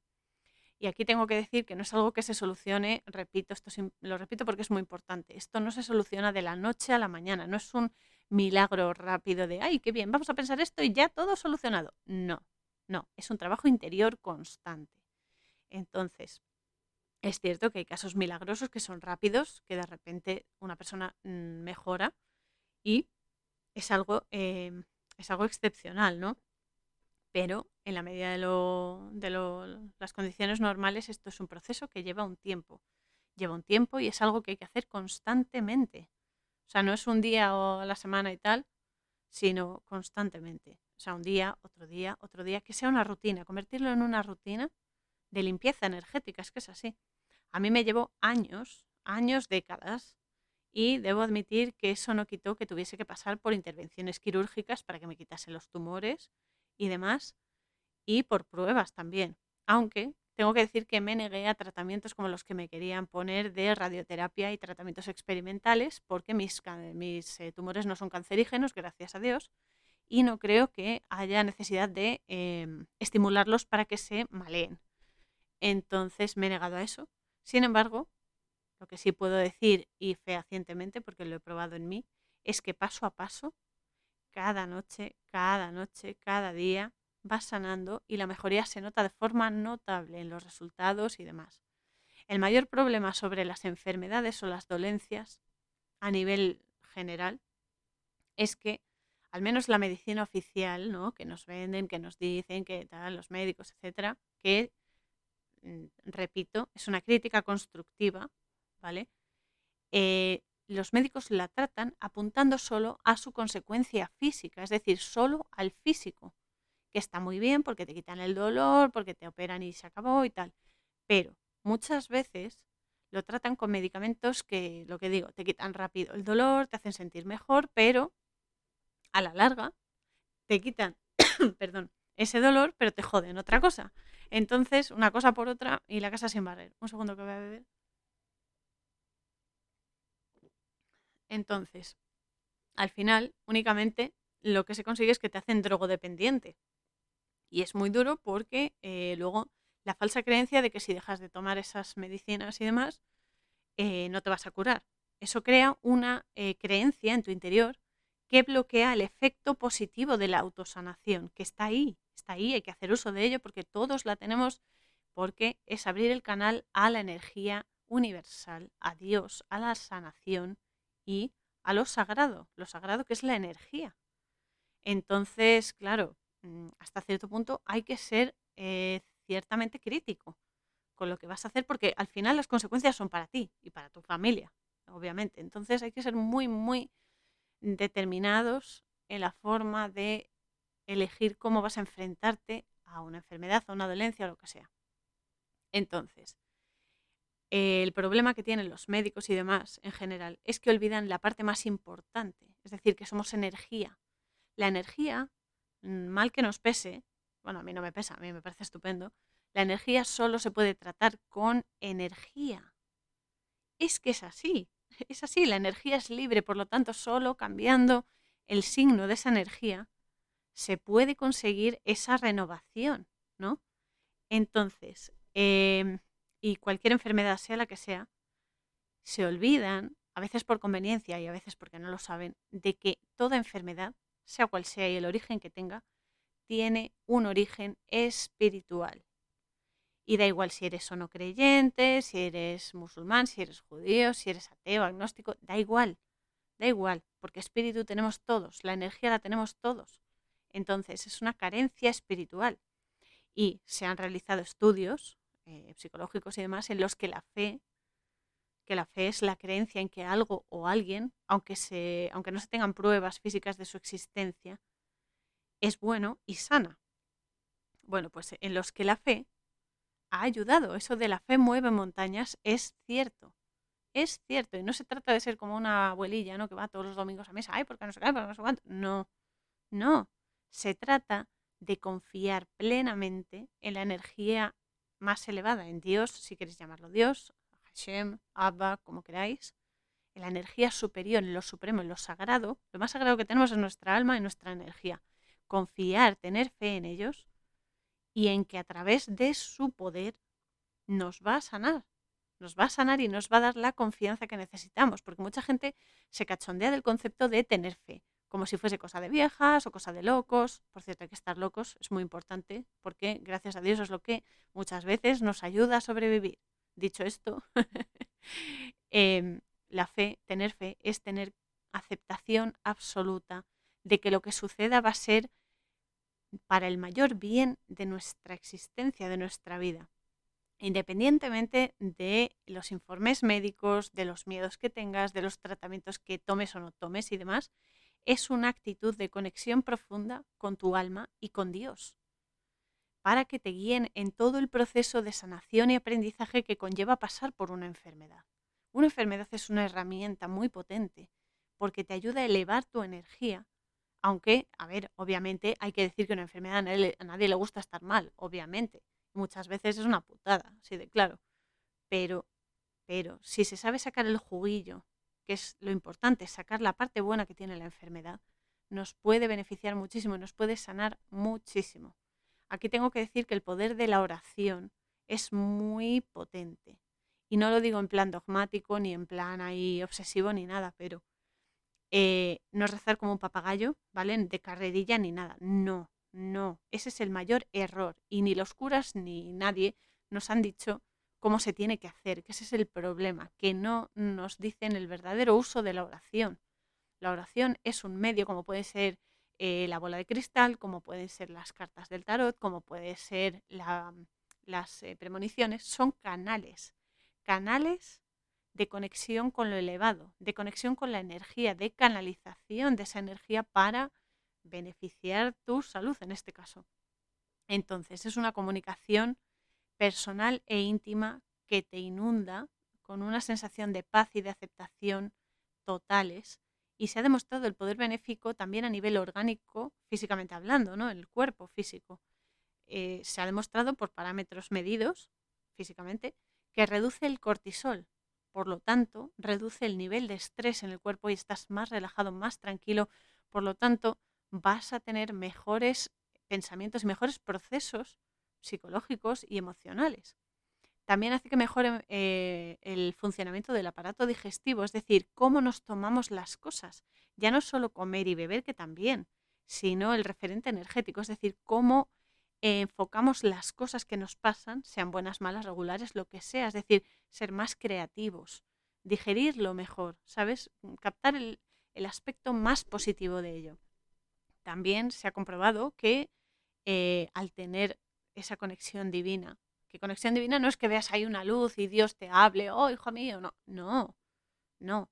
Y aquí tengo que decir que no es algo que se solucione, repito, esto lo repito porque es muy importante, esto no se soluciona de la noche a la mañana, no es un milagro rápido de, ay, qué bien, vamos a pensar esto y ya todo solucionado. No, no, es un trabajo interior constante. Entonces, es cierto que hay casos milagrosos que son rápidos, que de repente una persona mm, mejora y es algo, em, es algo excepcional, ¿no? Pero en la medida de, lo, de las condiciones normales esto es un proceso que lleva un tiempo. Lleva un tiempo y es algo que hay que hacer constantemente. O sea, no es un día o la semana y tal, sino constantemente. O sea, un día, otro día, otro día, que sea una rutina, convertirlo en una rutina de limpieza energética, es que es así. A mí me llevó años, años, décadas, y debo admitir que eso no quitó que tuviese que pasar por intervenciones quirúrgicas para que me quitasen los tumores y demás, y por pruebas también. Aunque tengo que decir que me negué a tratamientos como los que me querían poner de radioterapia y tratamientos experimentales, porque mis, eh, tumores no son cancerígenos, gracias a Dios, y no creo que haya necesidad de em, estimularlos para que se maleen. Entonces me he negado a eso. Sin embargo, lo que sí puedo decir y fehacientemente, porque lo he probado en mí, es que paso a paso, cada noche, cada noche, cada día, va sanando y la mejoría se nota de forma notable en los resultados y demás. El mayor problema sobre las enfermedades o las dolencias a nivel general es que al menos la medicina oficial, ¿no? que nos venden, que nos dicen, que tal, los médicos, etcétera, que mm, repito, es una crítica constructiva, ¿vale? Eh, los médicos la tratan apuntando solo a su consecuencia física, es decir, solo al físico, que está muy bien porque te quitan el dolor, porque te operan y se acabó y tal. Pero muchas veces lo tratan con medicamentos que, lo que digo, te quitan rápido el dolor, te hacen sentir mejor, pero a la larga te quitan, perdón, ese dolor, pero te joden otra cosa. Entonces, una cosa por otra y la casa sin barrer. Un segundo que voy a beber. Entonces, al final, únicamente lo que se consigue es que te hacen drogodependiente. Y es muy duro porque eh, luego la falsa creencia de que si dejas de tomar esas medicinas y demás, eh, no te vas a curar. Eso crea una eh, creencia en tu interior que bloquea el efecto positivo de la autosanación, que está ahí, está ahí, hay que hacer uso de ello porque todos la tenemos, porque es abrir el canal a la energía universal, a Dios, a la sanación y a lo sagrado, lo sagrado que es la energía. Entonces, claro, hasta cierto punto hay que ser eh, ciertamente crítico con lo que vas a hacer porque al final las consecuencias son para ti y para tu familia, obviamente. Entonces hay que ser muy, muy determinados en la forma de elegir cómo vas a enfrentarte a una enfermedad, a una dolencia o lo que sea. Entonces, el problema que tienen los médicos y demás en general es que olvidan la parte más importante, es decir, que somos energía. La energía, mm, mal que nos pese, bueno, a mí no me pesa, a mí me parece estupendo, la energía solo se puede tratar con energía. Es que es así es así, la energía es libre, por lo tanto, solo cambiando el signo de esa energía se puede conseguir esa renovación, ¿no? Entonces, em, y cualquier enfermedad, sea la que sea, se olvidan, a veces por conveniencia y a veces porque no lo saben, de que toda enfermedad, sea cual sea y el origen que tenga, tiene un origen espiritual. Y da igual si eres o no creyente, si eres musulmán, si eres judío, si eres ateo, agnóstico, da igual, da igual, porque espíritu tenemos todos, la energía la tenemos todos. Entonces es una carencia espiritual. Y se han realizado estudios eh, psicológicos y demás en los que la fe, que la fe es la creencia en que algo o alguien, aunque, se, aunque no se tengan pruebas físicas de su existencia, es bueno y sana. Bueno, pues en los que la fe ha ayudado. Eso de la fe mueve montañas es cierto. Es cierto. Y no se trata de ser como una abuelilla, ¿no? Que va todos los domingos a mesa. Ay, porque no se cae, porque no se cuánto. No. No. Se trata de confiar plenamente en la energía más elevada, en Dios, si queréis llamarlo Dios, Hashem, Abba, como queráis, en la energía superior, en lo supremo, en lo sagrado. Lo más sagrado que tenemos es nuestra alma y nuestra energía. Confiar, tener fe en ellos y en que a través de su poder nos va a sanar. Nos va a sanar y nos va a dar la confianza que necesitamos, porque mucha gente se cachondea del concepto de tener fe, como si fuese cosa de viejas o cosa de locos. Por cierto, hay que estar locos, es muy importante, porque gracias a Dios es lo que muchas veces nos ayuda a sobrevivir. Dicho esto, em, la fe, tener fe, es tener aceptación absoluta de que lo que suceda va a ser para el mayor bien de nuestra existencia, de nuestra vida. Independientemente de los informes médicos, de los miedos que tengas, de los tratamientos que tomes o no tomes y demás, es una actitud de conexión profunda con tu alma y con Dios, para que te guíen en todo el proceso de sanación y aprendizaje que conlleva pasar por una enfermedad. Una enfermedad es una herramienta muy potente porque te ayuda a elevar tu energía, aunque, a ver, obviamente hay que decir que una enfermedad a nadie, le gusta estar mal, obviamente muchas veces es una putada, así de claro. Pero, pero, si se sabe sacar el juguillo, que es lo importante, sacar la parte buena que tiene la enfermedad, nos puede beneficiar muchísimo, nos puede sanar muchísimo. Aquí tengo que decir que el poder de la oración es muy potente. Y no lo digo en plan dogmático, ni en plan ahí obsesivo, ni nada, pero eh, no rezar como un papagayo, ¿vale? De carrerilla ni nada. No, no, ese es el mayor error y ni los curas ni nadie nos han dicho cómo se tiene que hacer, que ese es el problema, que no nos dicen el verdadero uso de la oración. La oración es un medio como puede ser eh, la bola de cristal, como pueden ser las cartas del tarot, como puede ser las eh, premoniciones, son canales, canales de conexión con lo elevado, de conexión con la energía, de canalización de esa energía para beneficiar tu salud en este caso. Entonces, es una comunicación personal e íntima que te inunda con una sensación de paz y de aceptación totales y se ha demostrado el poder benéfico también a nivel orgánico, físicamente hablando, ¿no? El cuerpo físico. Eh, se ha demostrado por parámetros medidos físicamente que reduce el cortisol. Por lo tanto, reduce el nivel de estrés en el cuerpo y estás más relajado, más tranquilo. Por lo tanto, vas a tener mejores pensamientos y mejores procesos psicológicos y emocionales. También hace que mejore eh, el funcionamiento del aparato digestivo, es decir, cómo nos tomamos las cosas. Ya no solo comer y beber, que también, sino el referente energético, es decir, cómo enfocamos las cosas que nos pasan, sean buenas, malas, regulares, lo que sea, es decir, ser más creativos, digerirlo mejor, ¿sabes? Captar el aspecto más positivo de ello también se ha comprobado que eh, al tener esa conexión divina, que conexión divina no es que veas ahí una luz y Dios te hable, oh hijo mío, no, no, no,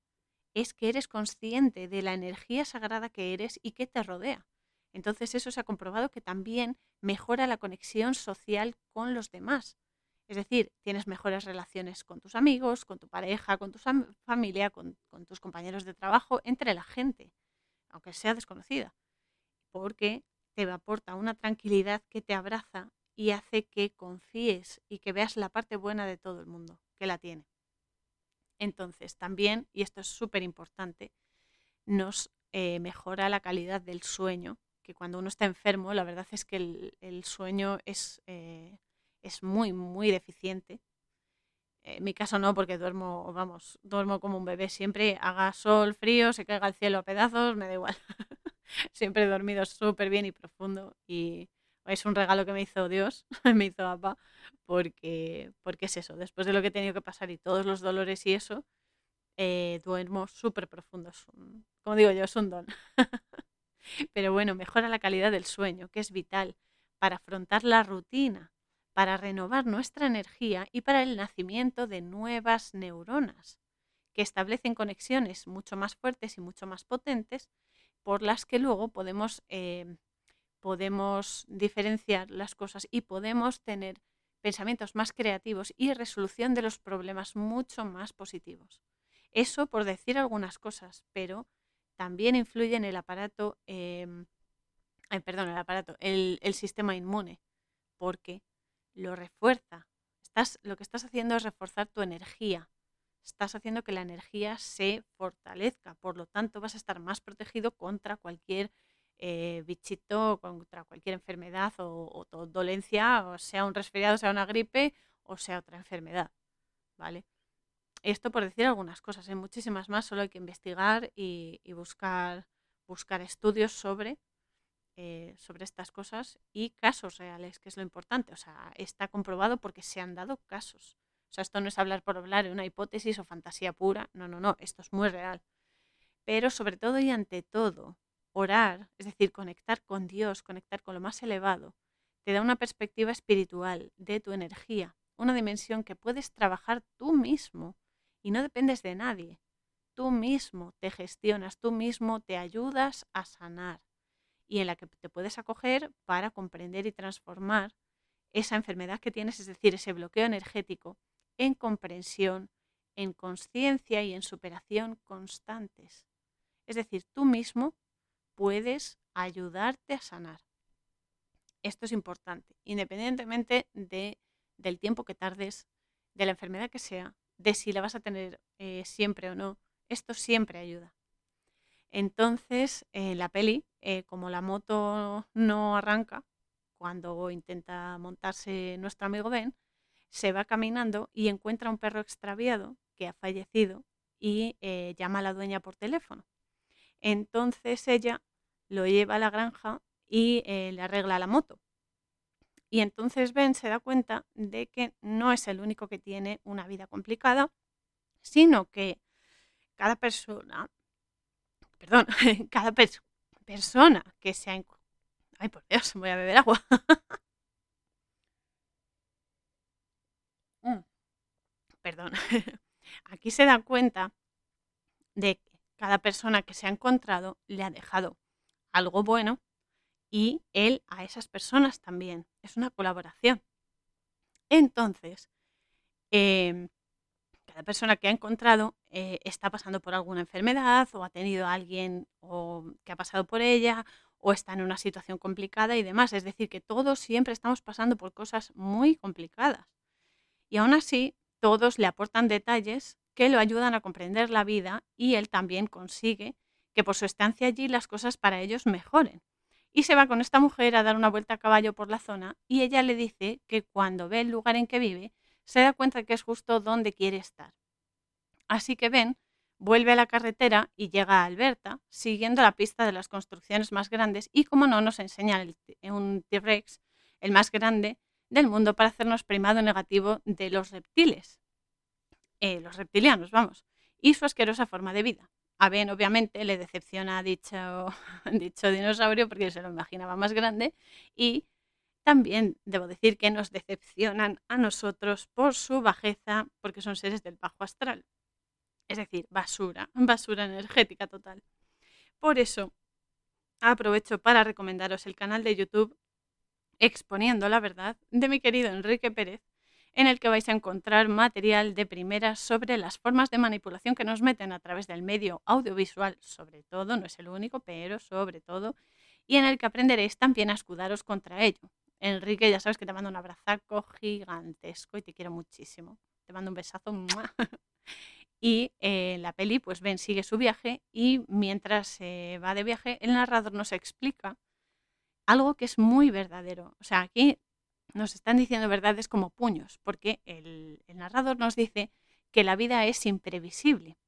es que eres consciente de la energía sagrada que eres y que te rodea. Entonces eso se ha comprobado que también mejora la conexión social con los demás. Es decir, tienes mejores relaciones con tus amigos, con tu pareja, con tu familia, con tus compañeros de trabajo, entre la gente, aunque sea desconocida porque te aporta una tranquilidad que te abraza y hace que confíes y que veas la parte buena de todo el mundo, que la tiene. Entonces, también, y esto es súper importante, nos eh, mejora la calidad del sueño, que cuando uno está enfermo, la verdad es que el, sueño es, eh, es muy, muy deficiente. En mi caso no, porque duermo, vamos, duermo como un bebé siempre, haga sol, frío, se caiga el cielo a pedazos, me da igual. Siempre he dormido súper bien y profundo y es un regalo que me hizo Dios, me hizo papá, porque, porque es eso, después de lo que he tenido que pasar y todos los dolores y eso, eh, duermo súper profundo. como digo yo, es un don. Pero bueno, mejora la calidad del sueño, que es vital para afrontar la rutina, para renovar nuestra energía y para el nacimiento de nuevas neuronas, que establecen conexiones mucho más fuertes y mucho más potentes por las que luego podemos, em, podemos diferenciar las cosas y podemos tener pensamientos más creativos y resolución de los problemas mucho más positivos. Eso por decir algunas cosas, pero también influye en el aparato, em, perdón, el aparato, el, el, sistema inmune, porque lo refuerza. Estás, lo que estás haciendo es reforzar tu energía, estás haciendo que la energía se fortalezca. Por lo tanto, vas a estar más protegido contra cualquier eh, bichito, contra cualquier enfermedad o, dolencia, o sea un resfriado, sea una gripe o sea otra enfermedad. ¿Vale? Esto por decir algunas cosas, hay muchísimas más, solo hay que investigar y, buscar, buscar estudios sobre, eh, sobre estas cosas y casos reales, que es lo importante. O sea, está comprobado porque se han dado casos. O sea, esto no es hablar por hablar, una hipótesis o fantasía pura. No, no, no, esto es muy real. Pero sobre todo y ante todo, orar, es decir, conectar con Dios, conectar con lo más elevado, te da una perspectiva espiritual de tu energía, una dimensión que puedes trabajar tú mismo y no dependes de nadie. Tú mismo te gestionas, tú mismo te ayudas a sanar y en la que te puedes acoger para comprender y transformar esa enfermedad que tienes, es decir, ese bloqueo energético, en comprensión, en conciencia y en superación constantes. Es decir, tú mismo puedes ayudarte a sanar. Esto es importante, independientemente de, del tiempo que tardes, de la enfermedad que sea, de si la vas a tener eh, siempre o no. Esto siempre ayuda. Entonces, en la peli, eh, como la moto no arranca, cuando intenta montarse nuestro amigo Ben, se va caminando y encuentra un perro extraviado que ha fallecido y eh, llama a la dueña por teléfono. Entonces ella lo lleva a la granja y eh, le arregla la moto. Y entonces Ben se da cuenta de que no es el único que tiene una vida complicada, sino que cada persona, perdón, cada persona que se ha... Ay, por Dios, voy a beber agua. Mm, perdón. Aquí se da cuenta de que cada persona que se ha encontrado le ha dejado algo bueno y él a esas personas también. Es una colaboración. Entonces, em, cada persona que ha encontrado eh, está pasando por alguna enfermedad o ha tenido a alguien o, que ha pasado por ella o está en una situación complicada y demás. Es decir, que todos siempre estamos pasando por cosas muy complicadas. Y aún así, todos le aportan detalles que lo ayudan a comprender la vida y él también consigue que por su estancia allí las cosas para ellos mejoren. Y se va con esta mujer a dar una vuelta a caballo por la zona y ella le dice que cuando ve el lugar en que vive, se da cuenta que es justo donde quiere estar. Así que Ben vuelve a la carretera y llega a Alberta, siguiendo la pista de las construcciones más grandes y, como no, nos enseña un T-Rex, el más grande del mundo, para hacernos primado negativo de los reptiles. Eh, los reptilianos, vamos, y su asquerosa forma de vida. A Ben, obviamente, le decepciona dicho, dicho dinosaurio porque se lo imaginaba más grande y también debo decir que nos decepcionan a nosotros por su bajeza porque son seres del bajo astral. Es decir, basura, basura energética total. Por eso, aprovecho para recomendaros el canal de YouTube Exponiendo la Verdad de mi querido Enrique Pérez, en el que vais a encontrar material de primera sobre las formas de manipulación que nos meten a través del medio audiovisual, sobre todo, no es el único, pero sobre todo, y en el que aprenderéis también a escudaros contra ello. Enrique, ya sabes que te mando un abrazaco gigantesco y te quiero muchísimo. Te mando un besazo. Y en la peli, pues Ben sigue su viaje y mientras se va de viaje, el narrador nos explica algo que es muy verdadero. O sea, aquí nos están diciendo verdades como puños, porque el, narrador nos dice que la vida es imprevisible,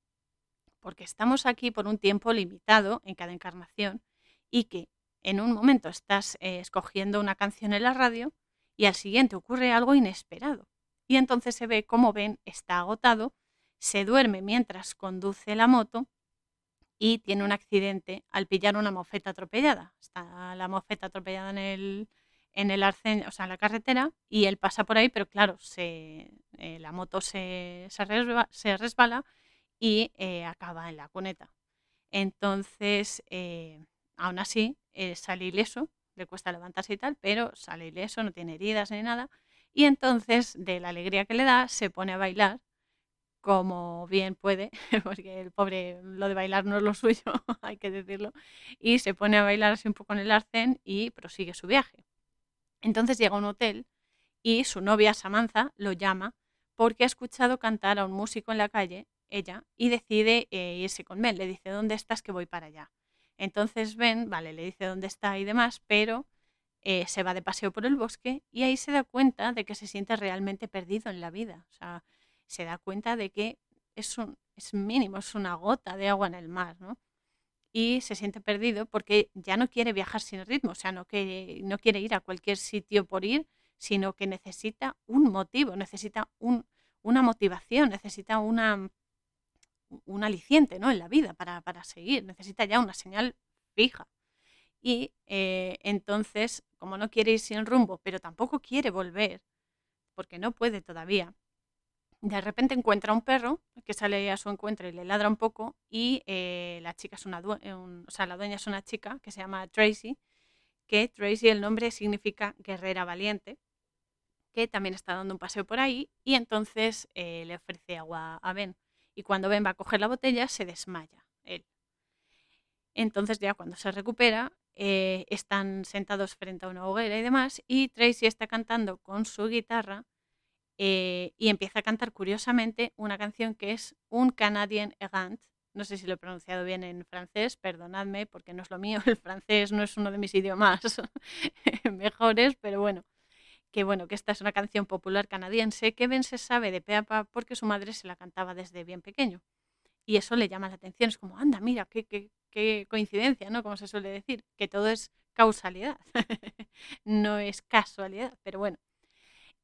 porque estamos aquí por un tiempo limitado en cada encarnación y que en un momento estás eh, escogiendo una canción en la radio y al siguiente ocurre algo inesperado. Y entonces se ve cómo Ben está agotado, se duerme mientras conduce la moto y tiene un accidente al pillar una mofeta atropellada. Está la mofeta atropellada en el, en el arcén, o sea, en la carretera, y él pasa por ahí, pero claro, se, eh, la moto se, resbala, y eh, acaba en la cuneta. Entonces, eh, aún así, sale ileso, le cuesta levantarse y tal, pero sale ileso, no tiene heridas ni nada, y entonces, de la alegría que le da, se pone a bailar como bien puede, porque el pobre lo de bailar no es lo suyo, hay que decirlo, y se pone a bailar así un poco en el arcén y prosigue su viaje. Entonces llega a un hotel y su novia Samantha lo llama porque ha escuchado cantar a un músico en la calle, ella, y decide eh, irse con Ben. Le dice, ¿dónde estás? Que voy para allá. Entonces Ben, vale, le dice dónde está y demás, pero eh, se va de paseo por el bosque y ahí se da cuenta de que se siente realmente perdido en la vida. O sea, se da cuenta de que es, un, es mínimo, es una gota de agua en el mar, ¿no? Y se siente perdido porque ya no quiere viajar sin ritmo, o sea, no quiere, no quiere ir a cualquier sitio por ir, sino que necesita un motivo, necesita un, una motivación, necesita una, un aliciente ¿no? en la vida para, para seguir, necesita ya una señal fija. Y eh, entonces, como no quiere ir sin rumbo, pero tampoco quiere volver, porque no puede todavía, de repente encuentra un perro que sale a su encuentro y le ladra un poco y eh, la chica es una eh, o sea, la dueña es una chica que se llama Tracy, que Tracy el nombre significa guerrera valiente, que también está dando un paseo por ahí y entonces eh, le ofrece agua a Ben. Y cuando Ben va a coger la botella se desmaya él. Entonces ya cuando se recupera están sentados frente a una hoguera y demás y Tracy está cantando con su guitarra eh, y empieza a cantar curiosamente una canción que es Un Canadien Errant. No sé si lo he pronunciado bien en francés, perdonadme porque no es lo mío, el francés no es uno de mis idiomas mejores, pero bueno, que bueno, que esta es una canción popular canadiense que Ben se sabe de Peapa porque su madre se la cantaba desde bien pequeño. Y eso le llama la atención, es como, anda, mira, qué, qué, qué coincidencia, ¿no? Como se suele decir, que todo es causalidad, no es casualidad, pero bueno.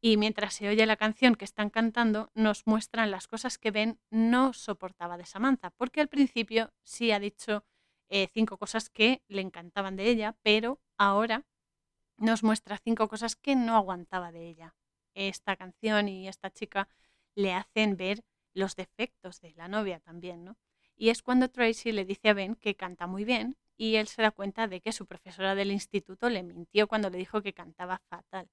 Y mientras se oye la canción que están cantando, nos muestran las cosas que Ben no soportaba de Samantha, porque al principio sí ha dicho eh, cinco cosas que le encantaban de ella, pero ahora nos muestra cinco cosas que no aguantaba de ella. Esta canción y esta chica le hacen ver los defectos de la novia también, ¿no? Y es cuando Tracy le dice a Ben que canta muy bien y él se da cuenta de que su profesora del instituto le mintió cuando le dijo que cantaba fatal.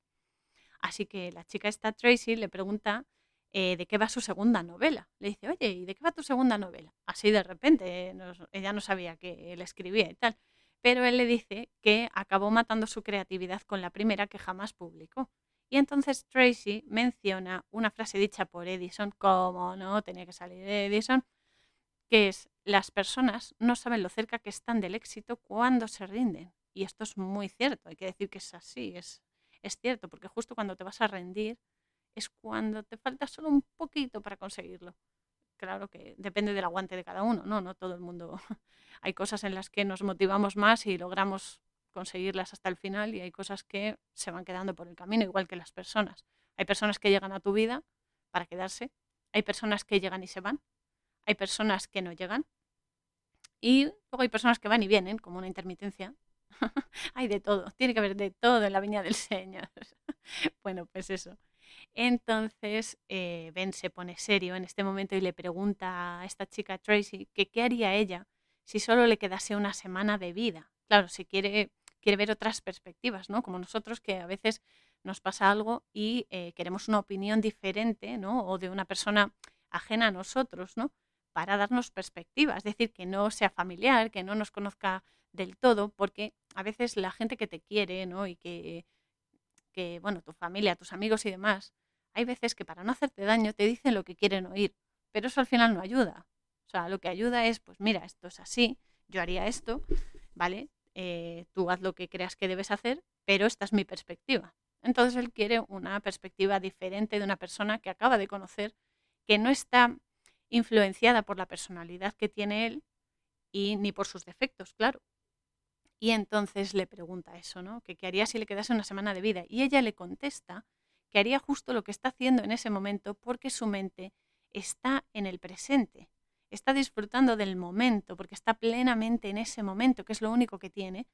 Así que la chica esta, Tracy, le pregunta eh, de qué va su segunda novela. Le dice, oye, ¿y de qué va tu segunda novela? Así de repente, ella no sabía que él escribía y tal. Pero él le dice que acabó matando su creatividad con la primera que jamás publicó. Y entonces Tracy menciona una frase dicha por Edison, como no tenía que salir Edison, que es, las personas no saben lo cerca que están del éxito cuando se rinden. Y esto es muy cierto, hay que decir que es así, es, es cierto, porque justo cuando te vas a rendir es cuando te falta solo un poquito para conseguirlo. Claro que depende del aguante de cada uno, ¿no? No todo el mundo. hay cosas en las que nos motivamos más y logramos conseguirlas hasta el final y hay cosas que se van quedando por el camino, igual que las personas. Hay personas que llegan a tu vida para quedarse, hay personas que llegan y se van, hay personas que no llegan y luego hay personas que van y vienen, como una intermitencia, Hay de todo, tiene que haber de todo en la viña del Señor. bueno, pues eso. Entonces eh, Ben se pone serio en este momento y le pregunta a esta chica Tracy que qué haría ella si solo le quedase una semana de vida. Claro, si quiere, quiere ver otras perspectivas, ¿no? Como nosotros que a veces nos pasa algo y eh, queremos una opinión diferente, ¿no? O de una persona ajena a nosotros, ¿no? Para darnos perspectiva, es decir, que no sea familiar, que no nos conozca del todo, porque a veces la gente que te quiere, ¿no? Y que, que, bueno, tu familia, tus amigos y demás, hay veces que para no hacerte daño te dicen lo que quieren oír, pero eso al final no ayuda. O sea, lo que ayuda es, pues mira, esto es así, yo haría esto, ¿vale? Eh, tú haz lo que creas que debes hacer, pero esta es mi perspectiva. Entonces él quiere una perspectiva diferente de una persona que acaba de conocer, que no está influenciada por la personalidad que tiene él y ni por sus defectos, claro, y entonces le pregunta eso, ¿no? Qué haría si le quedase una semana de vida. Y ella le contesta que haría justo lo que está haciendo en ese momento porque su mente está en el presente, está disfrutando del momento, porque está plenamente en ese momento, que es lo único que tiene,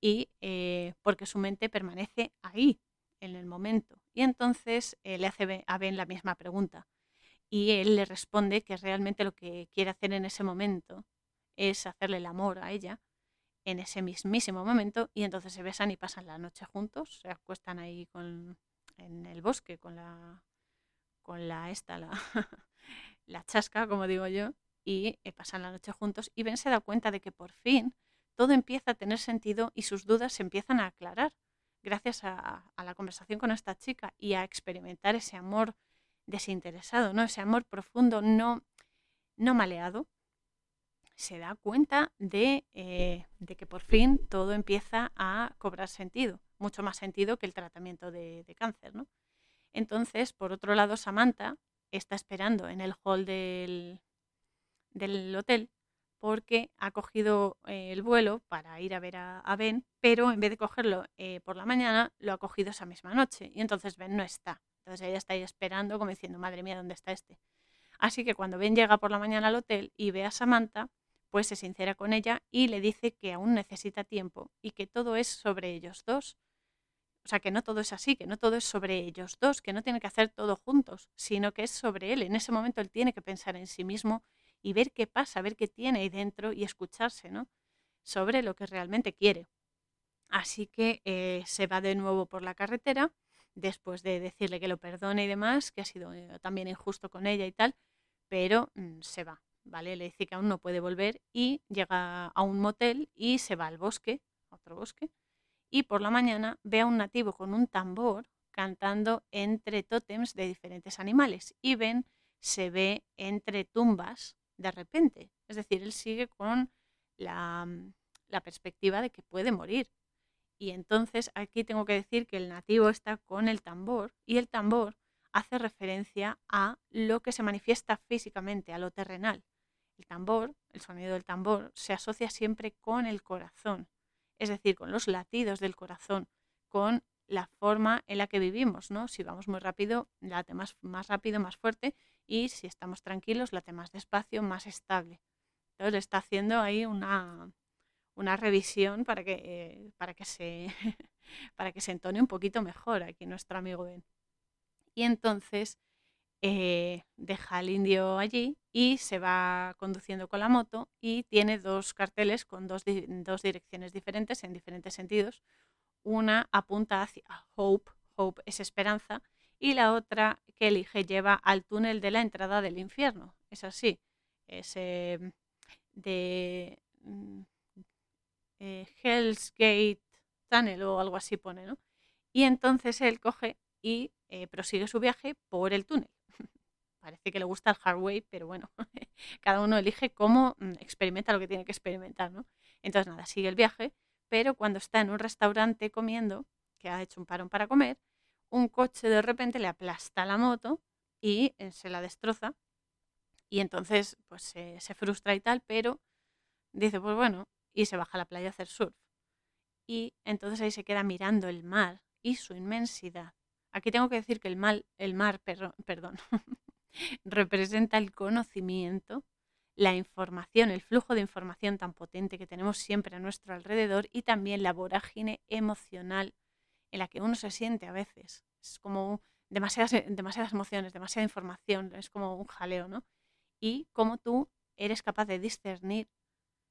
y eh, porque su mente permanece ahí, en el momento. Y entonces eh, le hace a Ben la misma pregunta. Y él le responde que realmente lo que quiere hacer en ese momento es hacerle el amor a ella en ese mismísimo momento y entonces se besan y pasan la noche juntos, se acuestan ahí con, en el bosque con la con la esta la, la chasca, como digo yo, y eh, pasan la noche juntos y Ben se da cuenta de que por fin todo empieza a tener sentido y sus dudas se empiezan a aclarar gracias a, a la conversación con esta chica y a experimentar ese amor desinteresado, ¿no? Ese amor profundo, no, no maleado, se da cuenta eh, de, que por fin todo empieza a cobrar sentido, mucho más sentido que el tratamiento de, cáncer. ¿no? Entonces, por otro lado, Samantha está esperando en el hall del, del hotel porque ha cogido eh, el vuelo para ir a ver a, Ben, pero en vez de cogerlo eh, por la mañana, lo ha cogido esa misma noche. Y entonces Ben no está. Entonces ella está ahí esperando, como diciendo, madre mía, ¿dónde está este? Así que cuando Ben llega por la mañana al hotel y ve a Samantha, pues se sincera con ella y le dice que aún necesita tiempo y que todo es sobre ellos dos. O sea, que no todo es así, que no todo es sobre ellos dos, que no tiene que hacer todo juntos, sino que es sobre él. En ese momento él tiene que pensar en sí mismo y ver qué pasa, ver qué tiene ahí dentro y escucharse, ¿no? Sobre lo que realmente quiere. Así que eh, se va de nuevo por la carretera, después de decirle que lo perdone y demás, que ha sido eh, también injusto con ella y tal, pero mm, se va, ¿vale? Le dice que aún no puede volver y llega a un motel y se va al bosque, a otro bosque, y por la mañana ve a un nativo con un tambor cantando entre tótems de diferentes animales y ven se ve entre tumbas de repente. Es decir, él sigue con la, mm, la perspectiva de que puede morir. Y entonces aquí tengo que decir que el nativo está con el tambor y el tambor hace referencia a lo que se manifiesta físicamente, a lo terrenal. El tambor, el sonido del tambor, se asocia siempre con el corazón, es decir, con los latidos del corazón, con la forma en la que vivimos, ¿no? Si vamos muy rápido, late más, más rápido, más fuerte, y si estamos tranquilos, late más despacio, más estable. Entonces está haciendo ahí una, una revisión para que, eh, para, que se, para que se entone un poquito mejor aquí nuestro amigo Ben. Y entonces eh, deja al indio allí y se va conduciendo con la moto y tiene dos carteles con dos, dos direcciones diferentes en diferentes sentidos. Una apunta hacia Hope, Hope es esperanza, y la otra que elige lleva al túnel de la entrada del infierno. Es así, es eh, de mm, eh, Hell's Gate Tunnel o algo así pone, ¿no? Y entonces él coge y prosigue su viaje por el túnel. Parece que le gusta el hardway, pero bueno, cada uno elige cómo mm, experimenta lo que tiene que experimentar, ¿no? Entonces nada, sigue el viaje, pero cuando está en un restaurante comiendo, que ha hecho un parón para comer, un coche de repente le aplasta la moto y eh, se la destroza. Y entonces pues se, frustra y tal, pero dice, pues bueno, y se baja a la playa a hacer surf. Y entonces ahí se queda mirando el mar y su inmensidad. Aquí tengo que decir que el, mal, el mar perdón, representa el conocimiento, la información, el flujo de información tan potente que tenemos siempre a nuestro alrededor y también la vorágine emocional en la que uno se siente a veces. Es como demasiadas, demasiadas emociones, demasiada información, es como un jaleo, ¿no? Y cómo tú eres capaz de discernir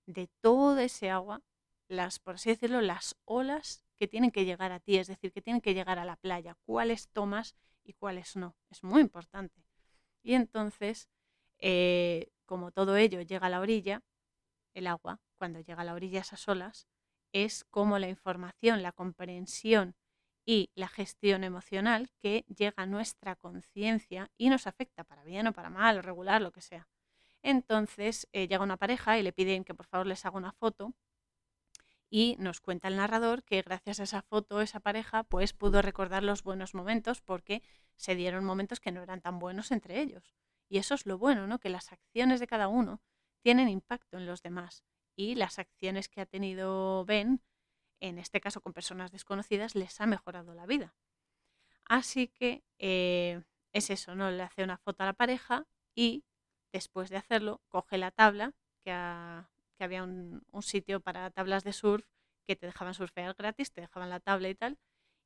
de todo ese agua, las, por así decirlo, las olas que tienen que llegar a ti, es decir, que tienen que llegar a la playa, cuáles tomas y cuáles no. Es muy importante. Y entonces, eh, como todo ello llega a la orilla, el agua, cuando llega a la orilla esas olas, es como la información, la comprensión y la gestión emocional que llega a nuestra conciencia y nos afecta para bien o para mal, regular, lo que sea. Entonces eh, llega una pareja y le piden que por favor les haga una foto y nos cuenta el narrador que gracias a esa foto, esa pareja, pues pudo recordar los buenos momentos porque se dieron momentos que no eran tan buenos entre ellos. Y eso es lo bueno, ¿no? Que las acciones de cada uno tienen impacto en los demás y las acciones que ha tenido Ben, en este caso con personas desconocidas, les ha mejorado la vida. Así que eh, es eso, ¿no? Le hace una foto a la pareja y Después de hacerlo, coge la tabla, que, había un, sitio para tablas de surf que te dejaban surfear gratis, te dejaban la tabla y tal,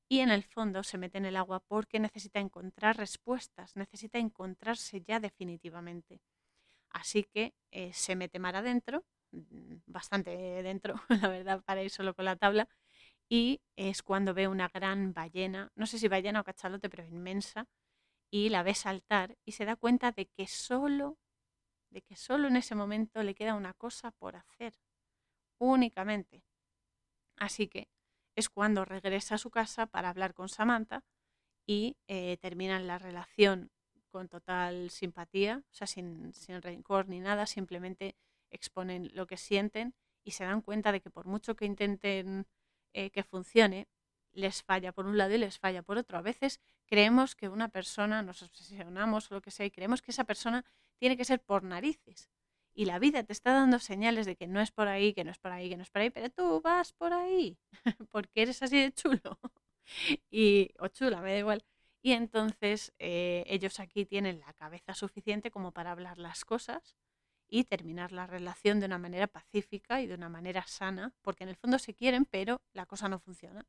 y en el fondo se mete en el agua porque necesita encontrar respuestas, necesita encontrarse ya definitivamente. Así que eh, se mete mar adentro, mm, bastante dentro, la verdad, para ir solo con la tabla, y es cuando ve una gran ballena, no sé si ballena o cachalote, pero inmensa, y la ve saltar y se da cuenta de que solo de que solo en ese momento le queda una cosa por hacer, únicamente. Así que es cuando regresa a su casa para hablar con Samantha y eh, terminan la relación con total simpatía, o sea, sin, sin rencor ni nada, simplemente exponen lo que sienten y se dan cuenta de que por mucho que intenten eh, que funcione, les falla por un lado y les falla por otro. A veces creemos que una persona, nos obsesionamos o lo que sea, y creemos que esa persona tiene que ser por narices. Y la vida te está dando señales de que no es por ahí, que no es por ahí, que no es por ahí, pero tú vas por ahí, porque eres así de chulo. y, o chula, me da igual. Y entonces eh, ellos aquí tienen la cabeza suficiente como para hablar las cosas y terminar la relación de una manera pacífica y de una manera sana, porque en el fondo se quieren, pero la cosa no funciona.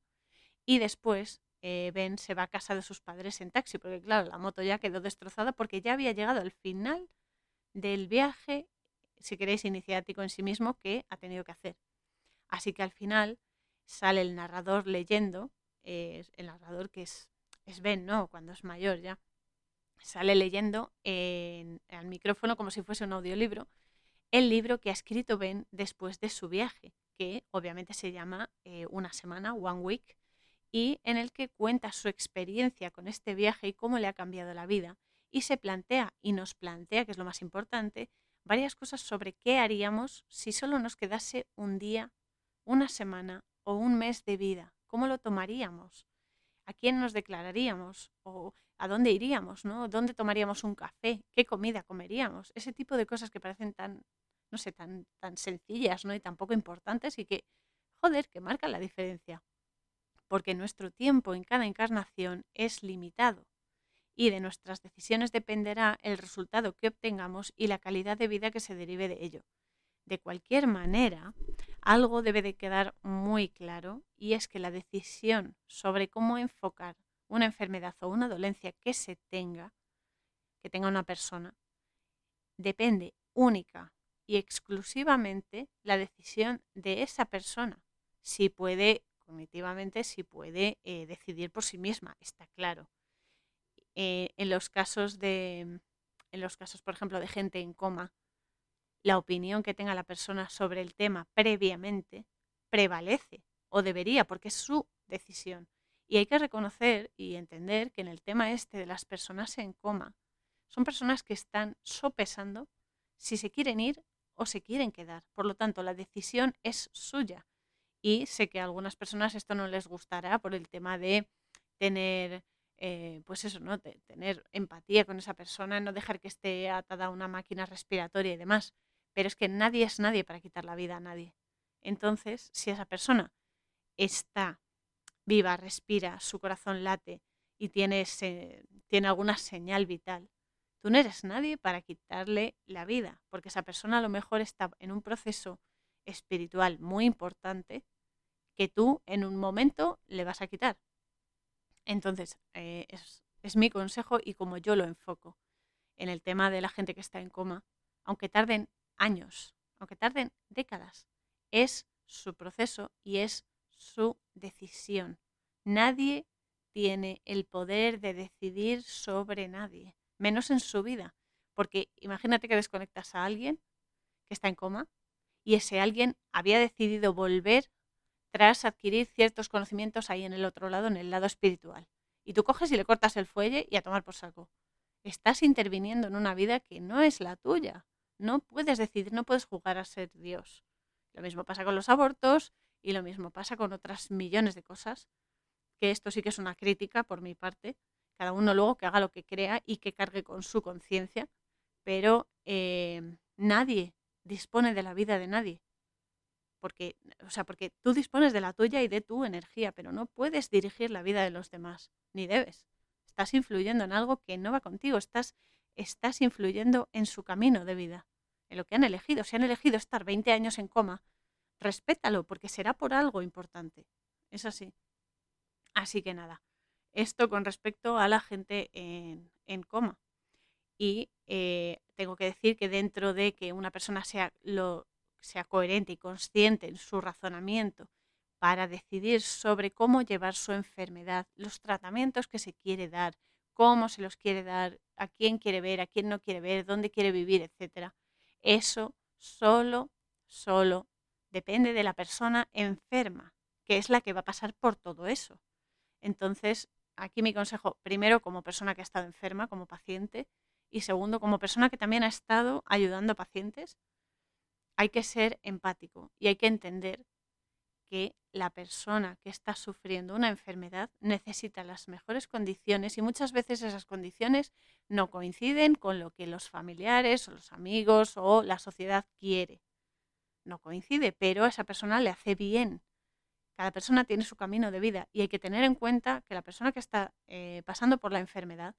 Y después eh, Ben se va a casa de sus padres en taxi, porque claro, la moto ya quedó destrozada porque ya había llegado al final del viaje, si queréis, iniciático en sí mismo que ha tenido que hacer. Así que al final sale el narrador leyendo, el narrador que es, es Ben, ¿no? Cuando es mayor ya sale leyendo en, al micrófono como si fuese un audiolibro el libro que ha escrito Ben después de su viaje, que obviamente se llama eh, Una semana, One Week, y en el que cuenta su experiencia con este viaje y cómo le ha cambiado la vida, y se plantea y nos plantea, que es lo más importante, varias cosas sobre qué haríamos si solo nos quedase un día, una semana o un mes de vida, cómo lo tomaríamos, a quién nos declararíamos o a dónde iríamos, ¿no? ¿Dónde tomaríamos un café? ¿Qué comida comeríamos? Ese tipo de cosas que parecen tan, no sé, tan, tan sencillas, ¿no? Y tan poco importantes y que, joder, que marcan la diferencia. Porque nuestro tiempo en cada encarnación es limitado y de nuestras decisiones dependerá el resultado que obtengamos y la calidad de vida que se derive de ello. De cualquier manera, algo debe de quedar muy claro y es que la decisión sobre cómo enfocar una enfermedad o una dolencia que se tenga, que tenga una persona, depende única y exclusivamente la decisión de esa persona. Si puede, cognitivamente, si puede eh, decidir por sí misma, está claro. Eh, en los casos de, en los casos, por ejemplo, de gente en coma, la opinión que tenga la persona sobre el tema previamente prevalece o debería, porque es su decisión. Y hay que reconocer y entender que en el tema este de las personas en coma, son personas que están sopesando si se quieren ir o se quieren quedar. Por lo tanto, la decisión es suya. Y sé que a algunas personas esto no les gustará por el tema de tener, eh, pues eso, ¿no? tener empatía con esa persona, no dejar que esté atada a una máquina respiratoria y demás. Pero es que nadie es nadie para quitar la vida a nadie. Entonces, si esa persona está viva, respira, su corazón late y tiene, tiene alguna señal vital, tú no eres nadie para quitarle la vida, porque esa persona a lo mejor está en un proceso espiritual muy importante que tú en un momento le vas a quitar. Entonces, eh, es, es mi consejo y como yo lo enfoco en el tema de la gente que está en coma, aunque tarden años, aunque tarden décadas, es su proceso y es su decisión. Nadie tiene el poder de decidir sobre nadie, menos en su vida. Porque imagínate que desconectas a alguien que está en coma y ese alguien había decidido volver tras adquirir ciertos conocimientos ahí en el otro lado, en el lado espiritual. Y tú coges y le cortas el fuelle y a tomar por saco. Estás interviniendo en una vida que no es la tuya. No puedes decidir, no puedes jugar a ser Dios. Lo mismo pasa con los abortos y lo mismo pasa con otras millones de cosas, que esto sí que es una crítica por mi parte, cada uno luego que haga lo que crea y que cargue con su conciencia, pero eh, nadie dispone de la vida de nadie. Porque, o sea, porque tú dispones de la tuya y de tu energía, pero no puedes dirigir la vida de los demás, ni debes. Estás influyendo en algo que no va contigo, estás, estás influyendo en su camino de vida, en lo que han elegido. Si han elegido estar 20 años en coma, respétalo, porque será por algo importante. Es así. Así que nada, esto con respecto a la gente en, coma. Y eh, tengo que decir que dentro de que una persona sea, lo, sea coherente y consciente en su razonamiento para decidir sobre cómo llevar su enfermedad, los tratamientos que se quiere dar, cómo se los quiere dar, a quién quiere ver, a quién no quiere ver, dónde quiere vivir, etcétera. Eso solo, solo depende de la persona enferma, que es la que va a pasar por todo eso. Entonces, aquí mi consejo, primero como persona que ha estado enferma, como paciente, y segundo como persona que también ha estado ayudando a pacientes, hay que ser empático y hay que entender que la persona que está sufriendo una enfermedad necesita las mejores condiciones y muchas veces esas condiciones no coinciden con lo que los familiares o los amigos o la sociedad quiere. No coincide, pero a esa persona le hace bien. Cada persona tiene su camino de vida y hay que tener en cuenta que la persona que está eh, pasando por la enfermedad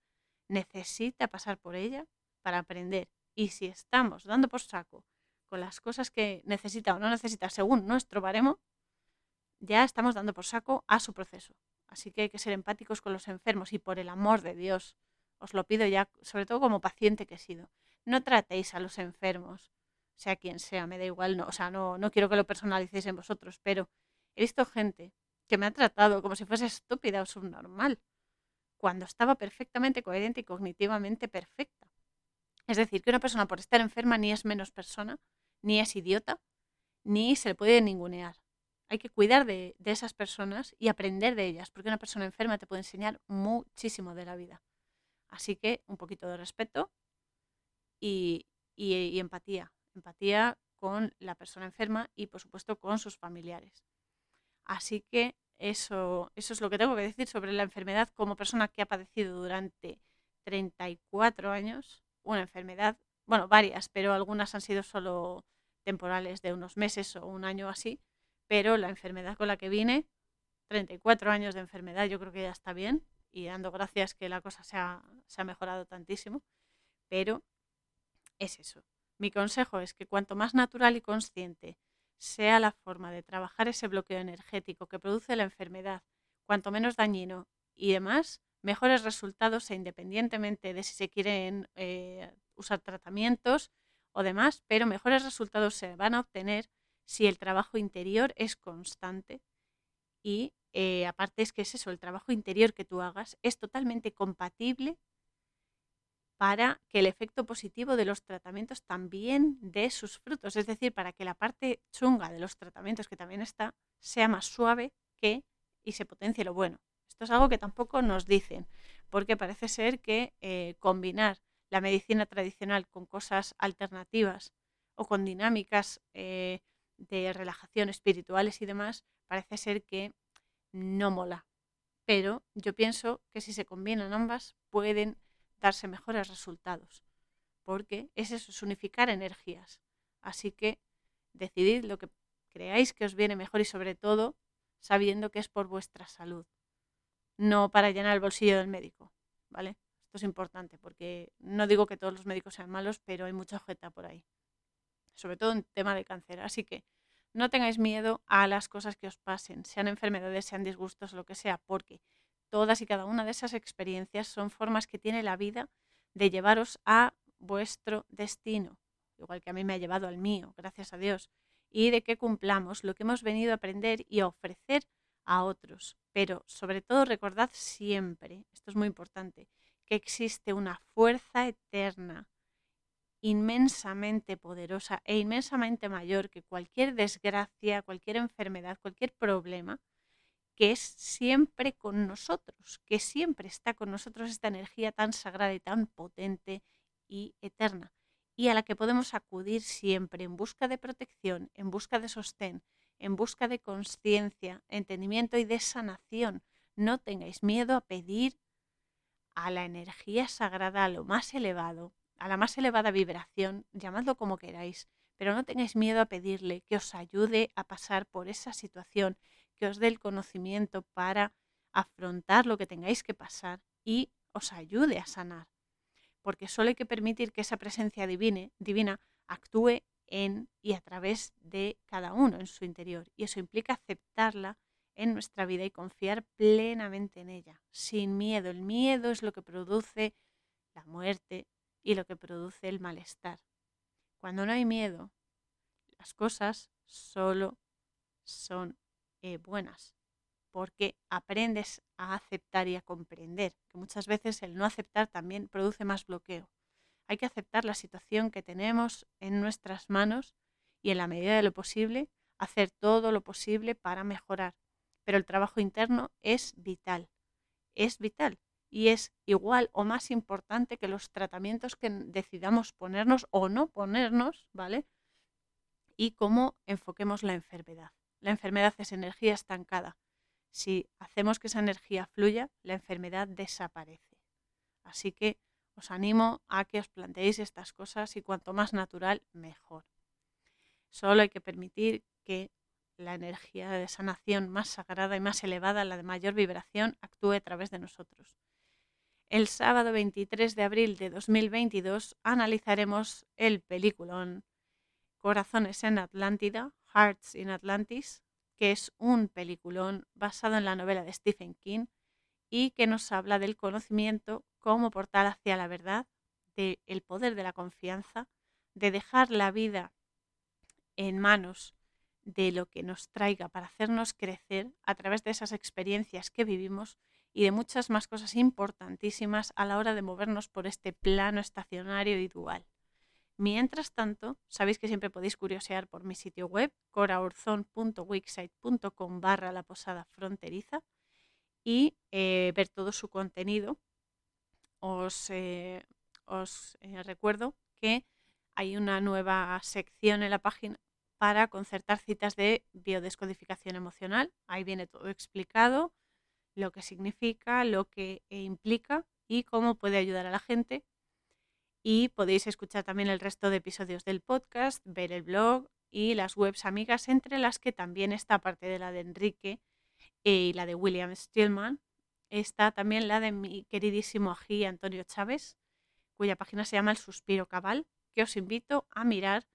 necesita pasar por ella para aprender. Y si estamos dando por saco con las cosas que necesita o no necesita según nuestro baremo, ya estamos dando por saco a su proceso. Así que hay que ser empáticos con los enfermos y por el amor de Dios, os lo pido ya, sobre todo como paciente que he sido, no tratéis a los enfermos, sea quien sea, me da igual, no, o sea, no, no quiero que lo personalicéis en vosotros, pero he visto gente que me ha tratado como si fuese estúpida o subnormal, cuando estaba perfectamente coherente y cognitivamente perfecta. Es decir, que una persona por estar enferma ni es menos persona, ni es idiota, ni se le puede ningunear hay que cuidar de, esas personas y aprender de ellas, porque una persona enferma te puede enseñar muchísimo de la vida. Así que un poquito de respeto y, empatía. Empatía con la persona enferma y por supuesto con sus familiares. Así que eso, eso es lo que tengo que decir sobre la enfermedad como persona que ha padecido durante 34 años una enfermedad, bueno, varias, pero algunas han sido solo temporales de unos meses o un año así pero la enfermedad con la que vine, 34 años de enfermedad, yo creo que ya está bien y dando gracias que la cosa se ha, mejorado tantísimo, pero es eso. Mi consejo es que cuanto más natural y consciente sea la forma de trabajar ese bloqueo energético que produce la enfermedad, cuanto menos dañino y demás, mejores resultados e independientemente de si se quieren eh, usar tratamientos o demás, pero mejores resultados se van a obtener si el trabajo interior es constante y eh, aparte es que es eso, el trabajo interior que tú hagas es totalmente compatible para que el efecto positivo de los tratamientos también dé sus frutos, es decir, para que la parte chunga de los tratamientos que también está sea más suave que y se potencie lo bueno. Esto es algo que tampoco nos dicen, porque parece ser que eh, combinar la medicina tradicional con cosas alternativas o con dinámicas eh, de relajación espirituales y demás, parece ser que no mola. Pero yo pienso que si se combinan ambas pueden darse mejores resultados, porque es eso, es unificar energías. Así que decidid lo que creáis que os viene mejor y sobre todo sabiendo que es por vuestra salud, no para llenar el bolsillo del médico, ¿vale? Esto es importante porque no digo que todos los médicos sean malos, pero hay mucha ojeta por ahí sobre todo en tema de cáncer. Así que no tengáis miedo a las cosas que os pasen, sean enfermedades, sean disgustos, lo que sea, porque todas y cada una de esas experiencias son formas que tiene la vida de llevaros a vuestro destino, igual que a mí me ha llevado al mío, gracias a Dios, y de que cumplamos lo que hemos venido a aprender y a ofrecer a otros. Pero sobre todo recordad siempre, esto es muy importante, que existe una fuerza eterna inmensamente poderosa e inmensamente mayor que cualquier desgracia, cualquier enfermedad, cualquier problema, que es siempre con nosotros, que siempre está con nosotros esta energía tan sagrada y tan potente y eterna, y a la que podemos acudir siempre en busca de protección, en busca de sostén, en busca de conciencia, entendimiento y de sanación. No tengáis miedo a pedir a la energía sagrada, a lo más elevado, a la más elevada vibración, llamadlo como queráis, pero no tengáis miedo a pedirle que os ayude a pasar por esa situación, que os dé el conocimiento para afrontar lo que tengáis que pasar y os ayude a sanar. Porque solo hay que permitir que esa presencia divina actúe en y a través de cada uno en su interior. Y eso implica aceptarla en nuestra vida y confiar plenamente en ella, sin miedo. El miedo es lo que produce la muerte, y lo que produce el malestar. Cuando no hay miedo, las cosas solo son eh, buenas, porque aprendes a aceptar y a comprender, que muchas veces el no aceptar también produce más bloqueo. Hay que aceptar la situación que tenemos en nuestras manos y en la medida de lo posible hacer todo lo posible para mejorar. Pero el trabajo interno es vital, es vital y es igual o más importante que los tratamientos que decidamos ponernos o no ponernos, ¿vale? Y cómo enfoquemos la enfermedad. la enfermedad es energía estancada. Si hacemos que esa energía fluya, la enfermedad desaparece. Así que os animo a que os planteéis estas cosas y cuanto más natural, mejor. Solo hay que permitir que la energía de sanación más sagrada y más elevada, la de mayor vibración, actúe a través de nosotros. El sábado 23 de abril de 2022 analizaremos el peliculón Corazones en Atlántida, Hearts in Atlantis, que es un peliculón basado en la novela de Stephen King y que nos habla del conocimiento como portal hacia la verdad, del poder de la confianza, de dejar la vida en manos de lo que nos traiga para hacernos crecer a través de esas experiencias que vivimos y de muchas más cosas importantísimas a la hora de movernos por este plano estacionario y dual. Mientras tanto, sabéis que siempre podéis curiosear por mi sitio web, coraurzon.wixsite.com barra la posada fronteriza y eh, ver todo su contenido. Os, eh, os eh, recuerdo que hay una nueva sección en la página para concertar citas de biodescodificación emocional. Ahí viene todo explicado, lo que significa, lo que implica y cómo puede ayudar a la gente. Y podéis escuchar también el resto de episodios del podcast, ver el blog y las webs amigas, entre las que también está, aparte de la de Enrique y la de William Stillman, está también la de mi queridísimo ají Antonio Chávez, cuya página se llama El Suspiro Cabal, que os invito a mirar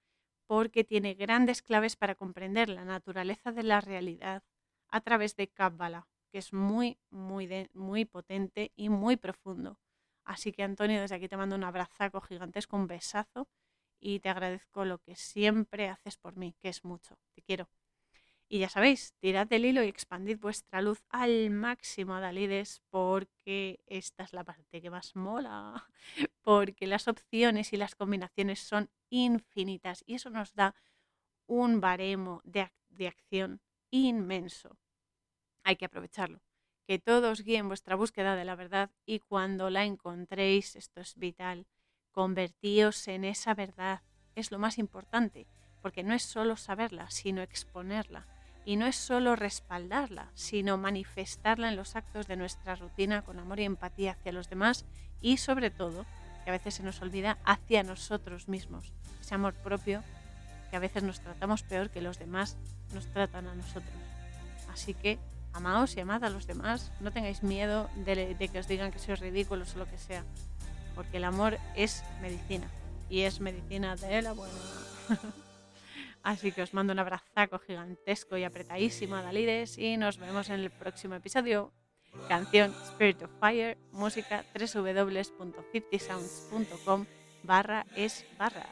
porque tiene grandes claves para comprender la naturaleza de la realidad a través de Kabbalah, que es muy, muy, muy potente y muy profundo. Así que Antonio, desde aquí te mando un abrazaco gigantesco, un besazo y te agradezco lo que siempre haces por mí, que es mucho. Te quiero. Y ya sabéis, tirad del hilo y expandid vuestra luz al máximo, Dalides, porque esta es la parte que más mola, porque las opciones y las combinaciones son infinitas y eso nos da un baremo de, de acción inmenso. Hay que aprovecharlo. Que todos guíen vuestra búsqueda de la verdad y cuando la encontréis, esto es vital, convertíos en esa verdad. Es lo más importante, porque no es solo saberla, sino exponerla y no es solo respaldarla, sino manifestarla en los actos de nuestra rutina con amor y empatía hacia los demás y sobre todo, que a veces se nos olvida, hacia nosotros mismos. Ese amor propio que a veces nos tratamos peor que los demás nos tratan a nosotros. Así que amaos y amad a los demás, no tengáis miedo de, de que os digan que sois ridículos o lo que sea, porque el amor es medicina y es medicina de la buena. Así que os mando un abrazaco gigantesco y apretadísimo a Dalides y nos vemos en el próximo episodio. Canción Spirit of Fire, música www.50sounds.com barra es barra.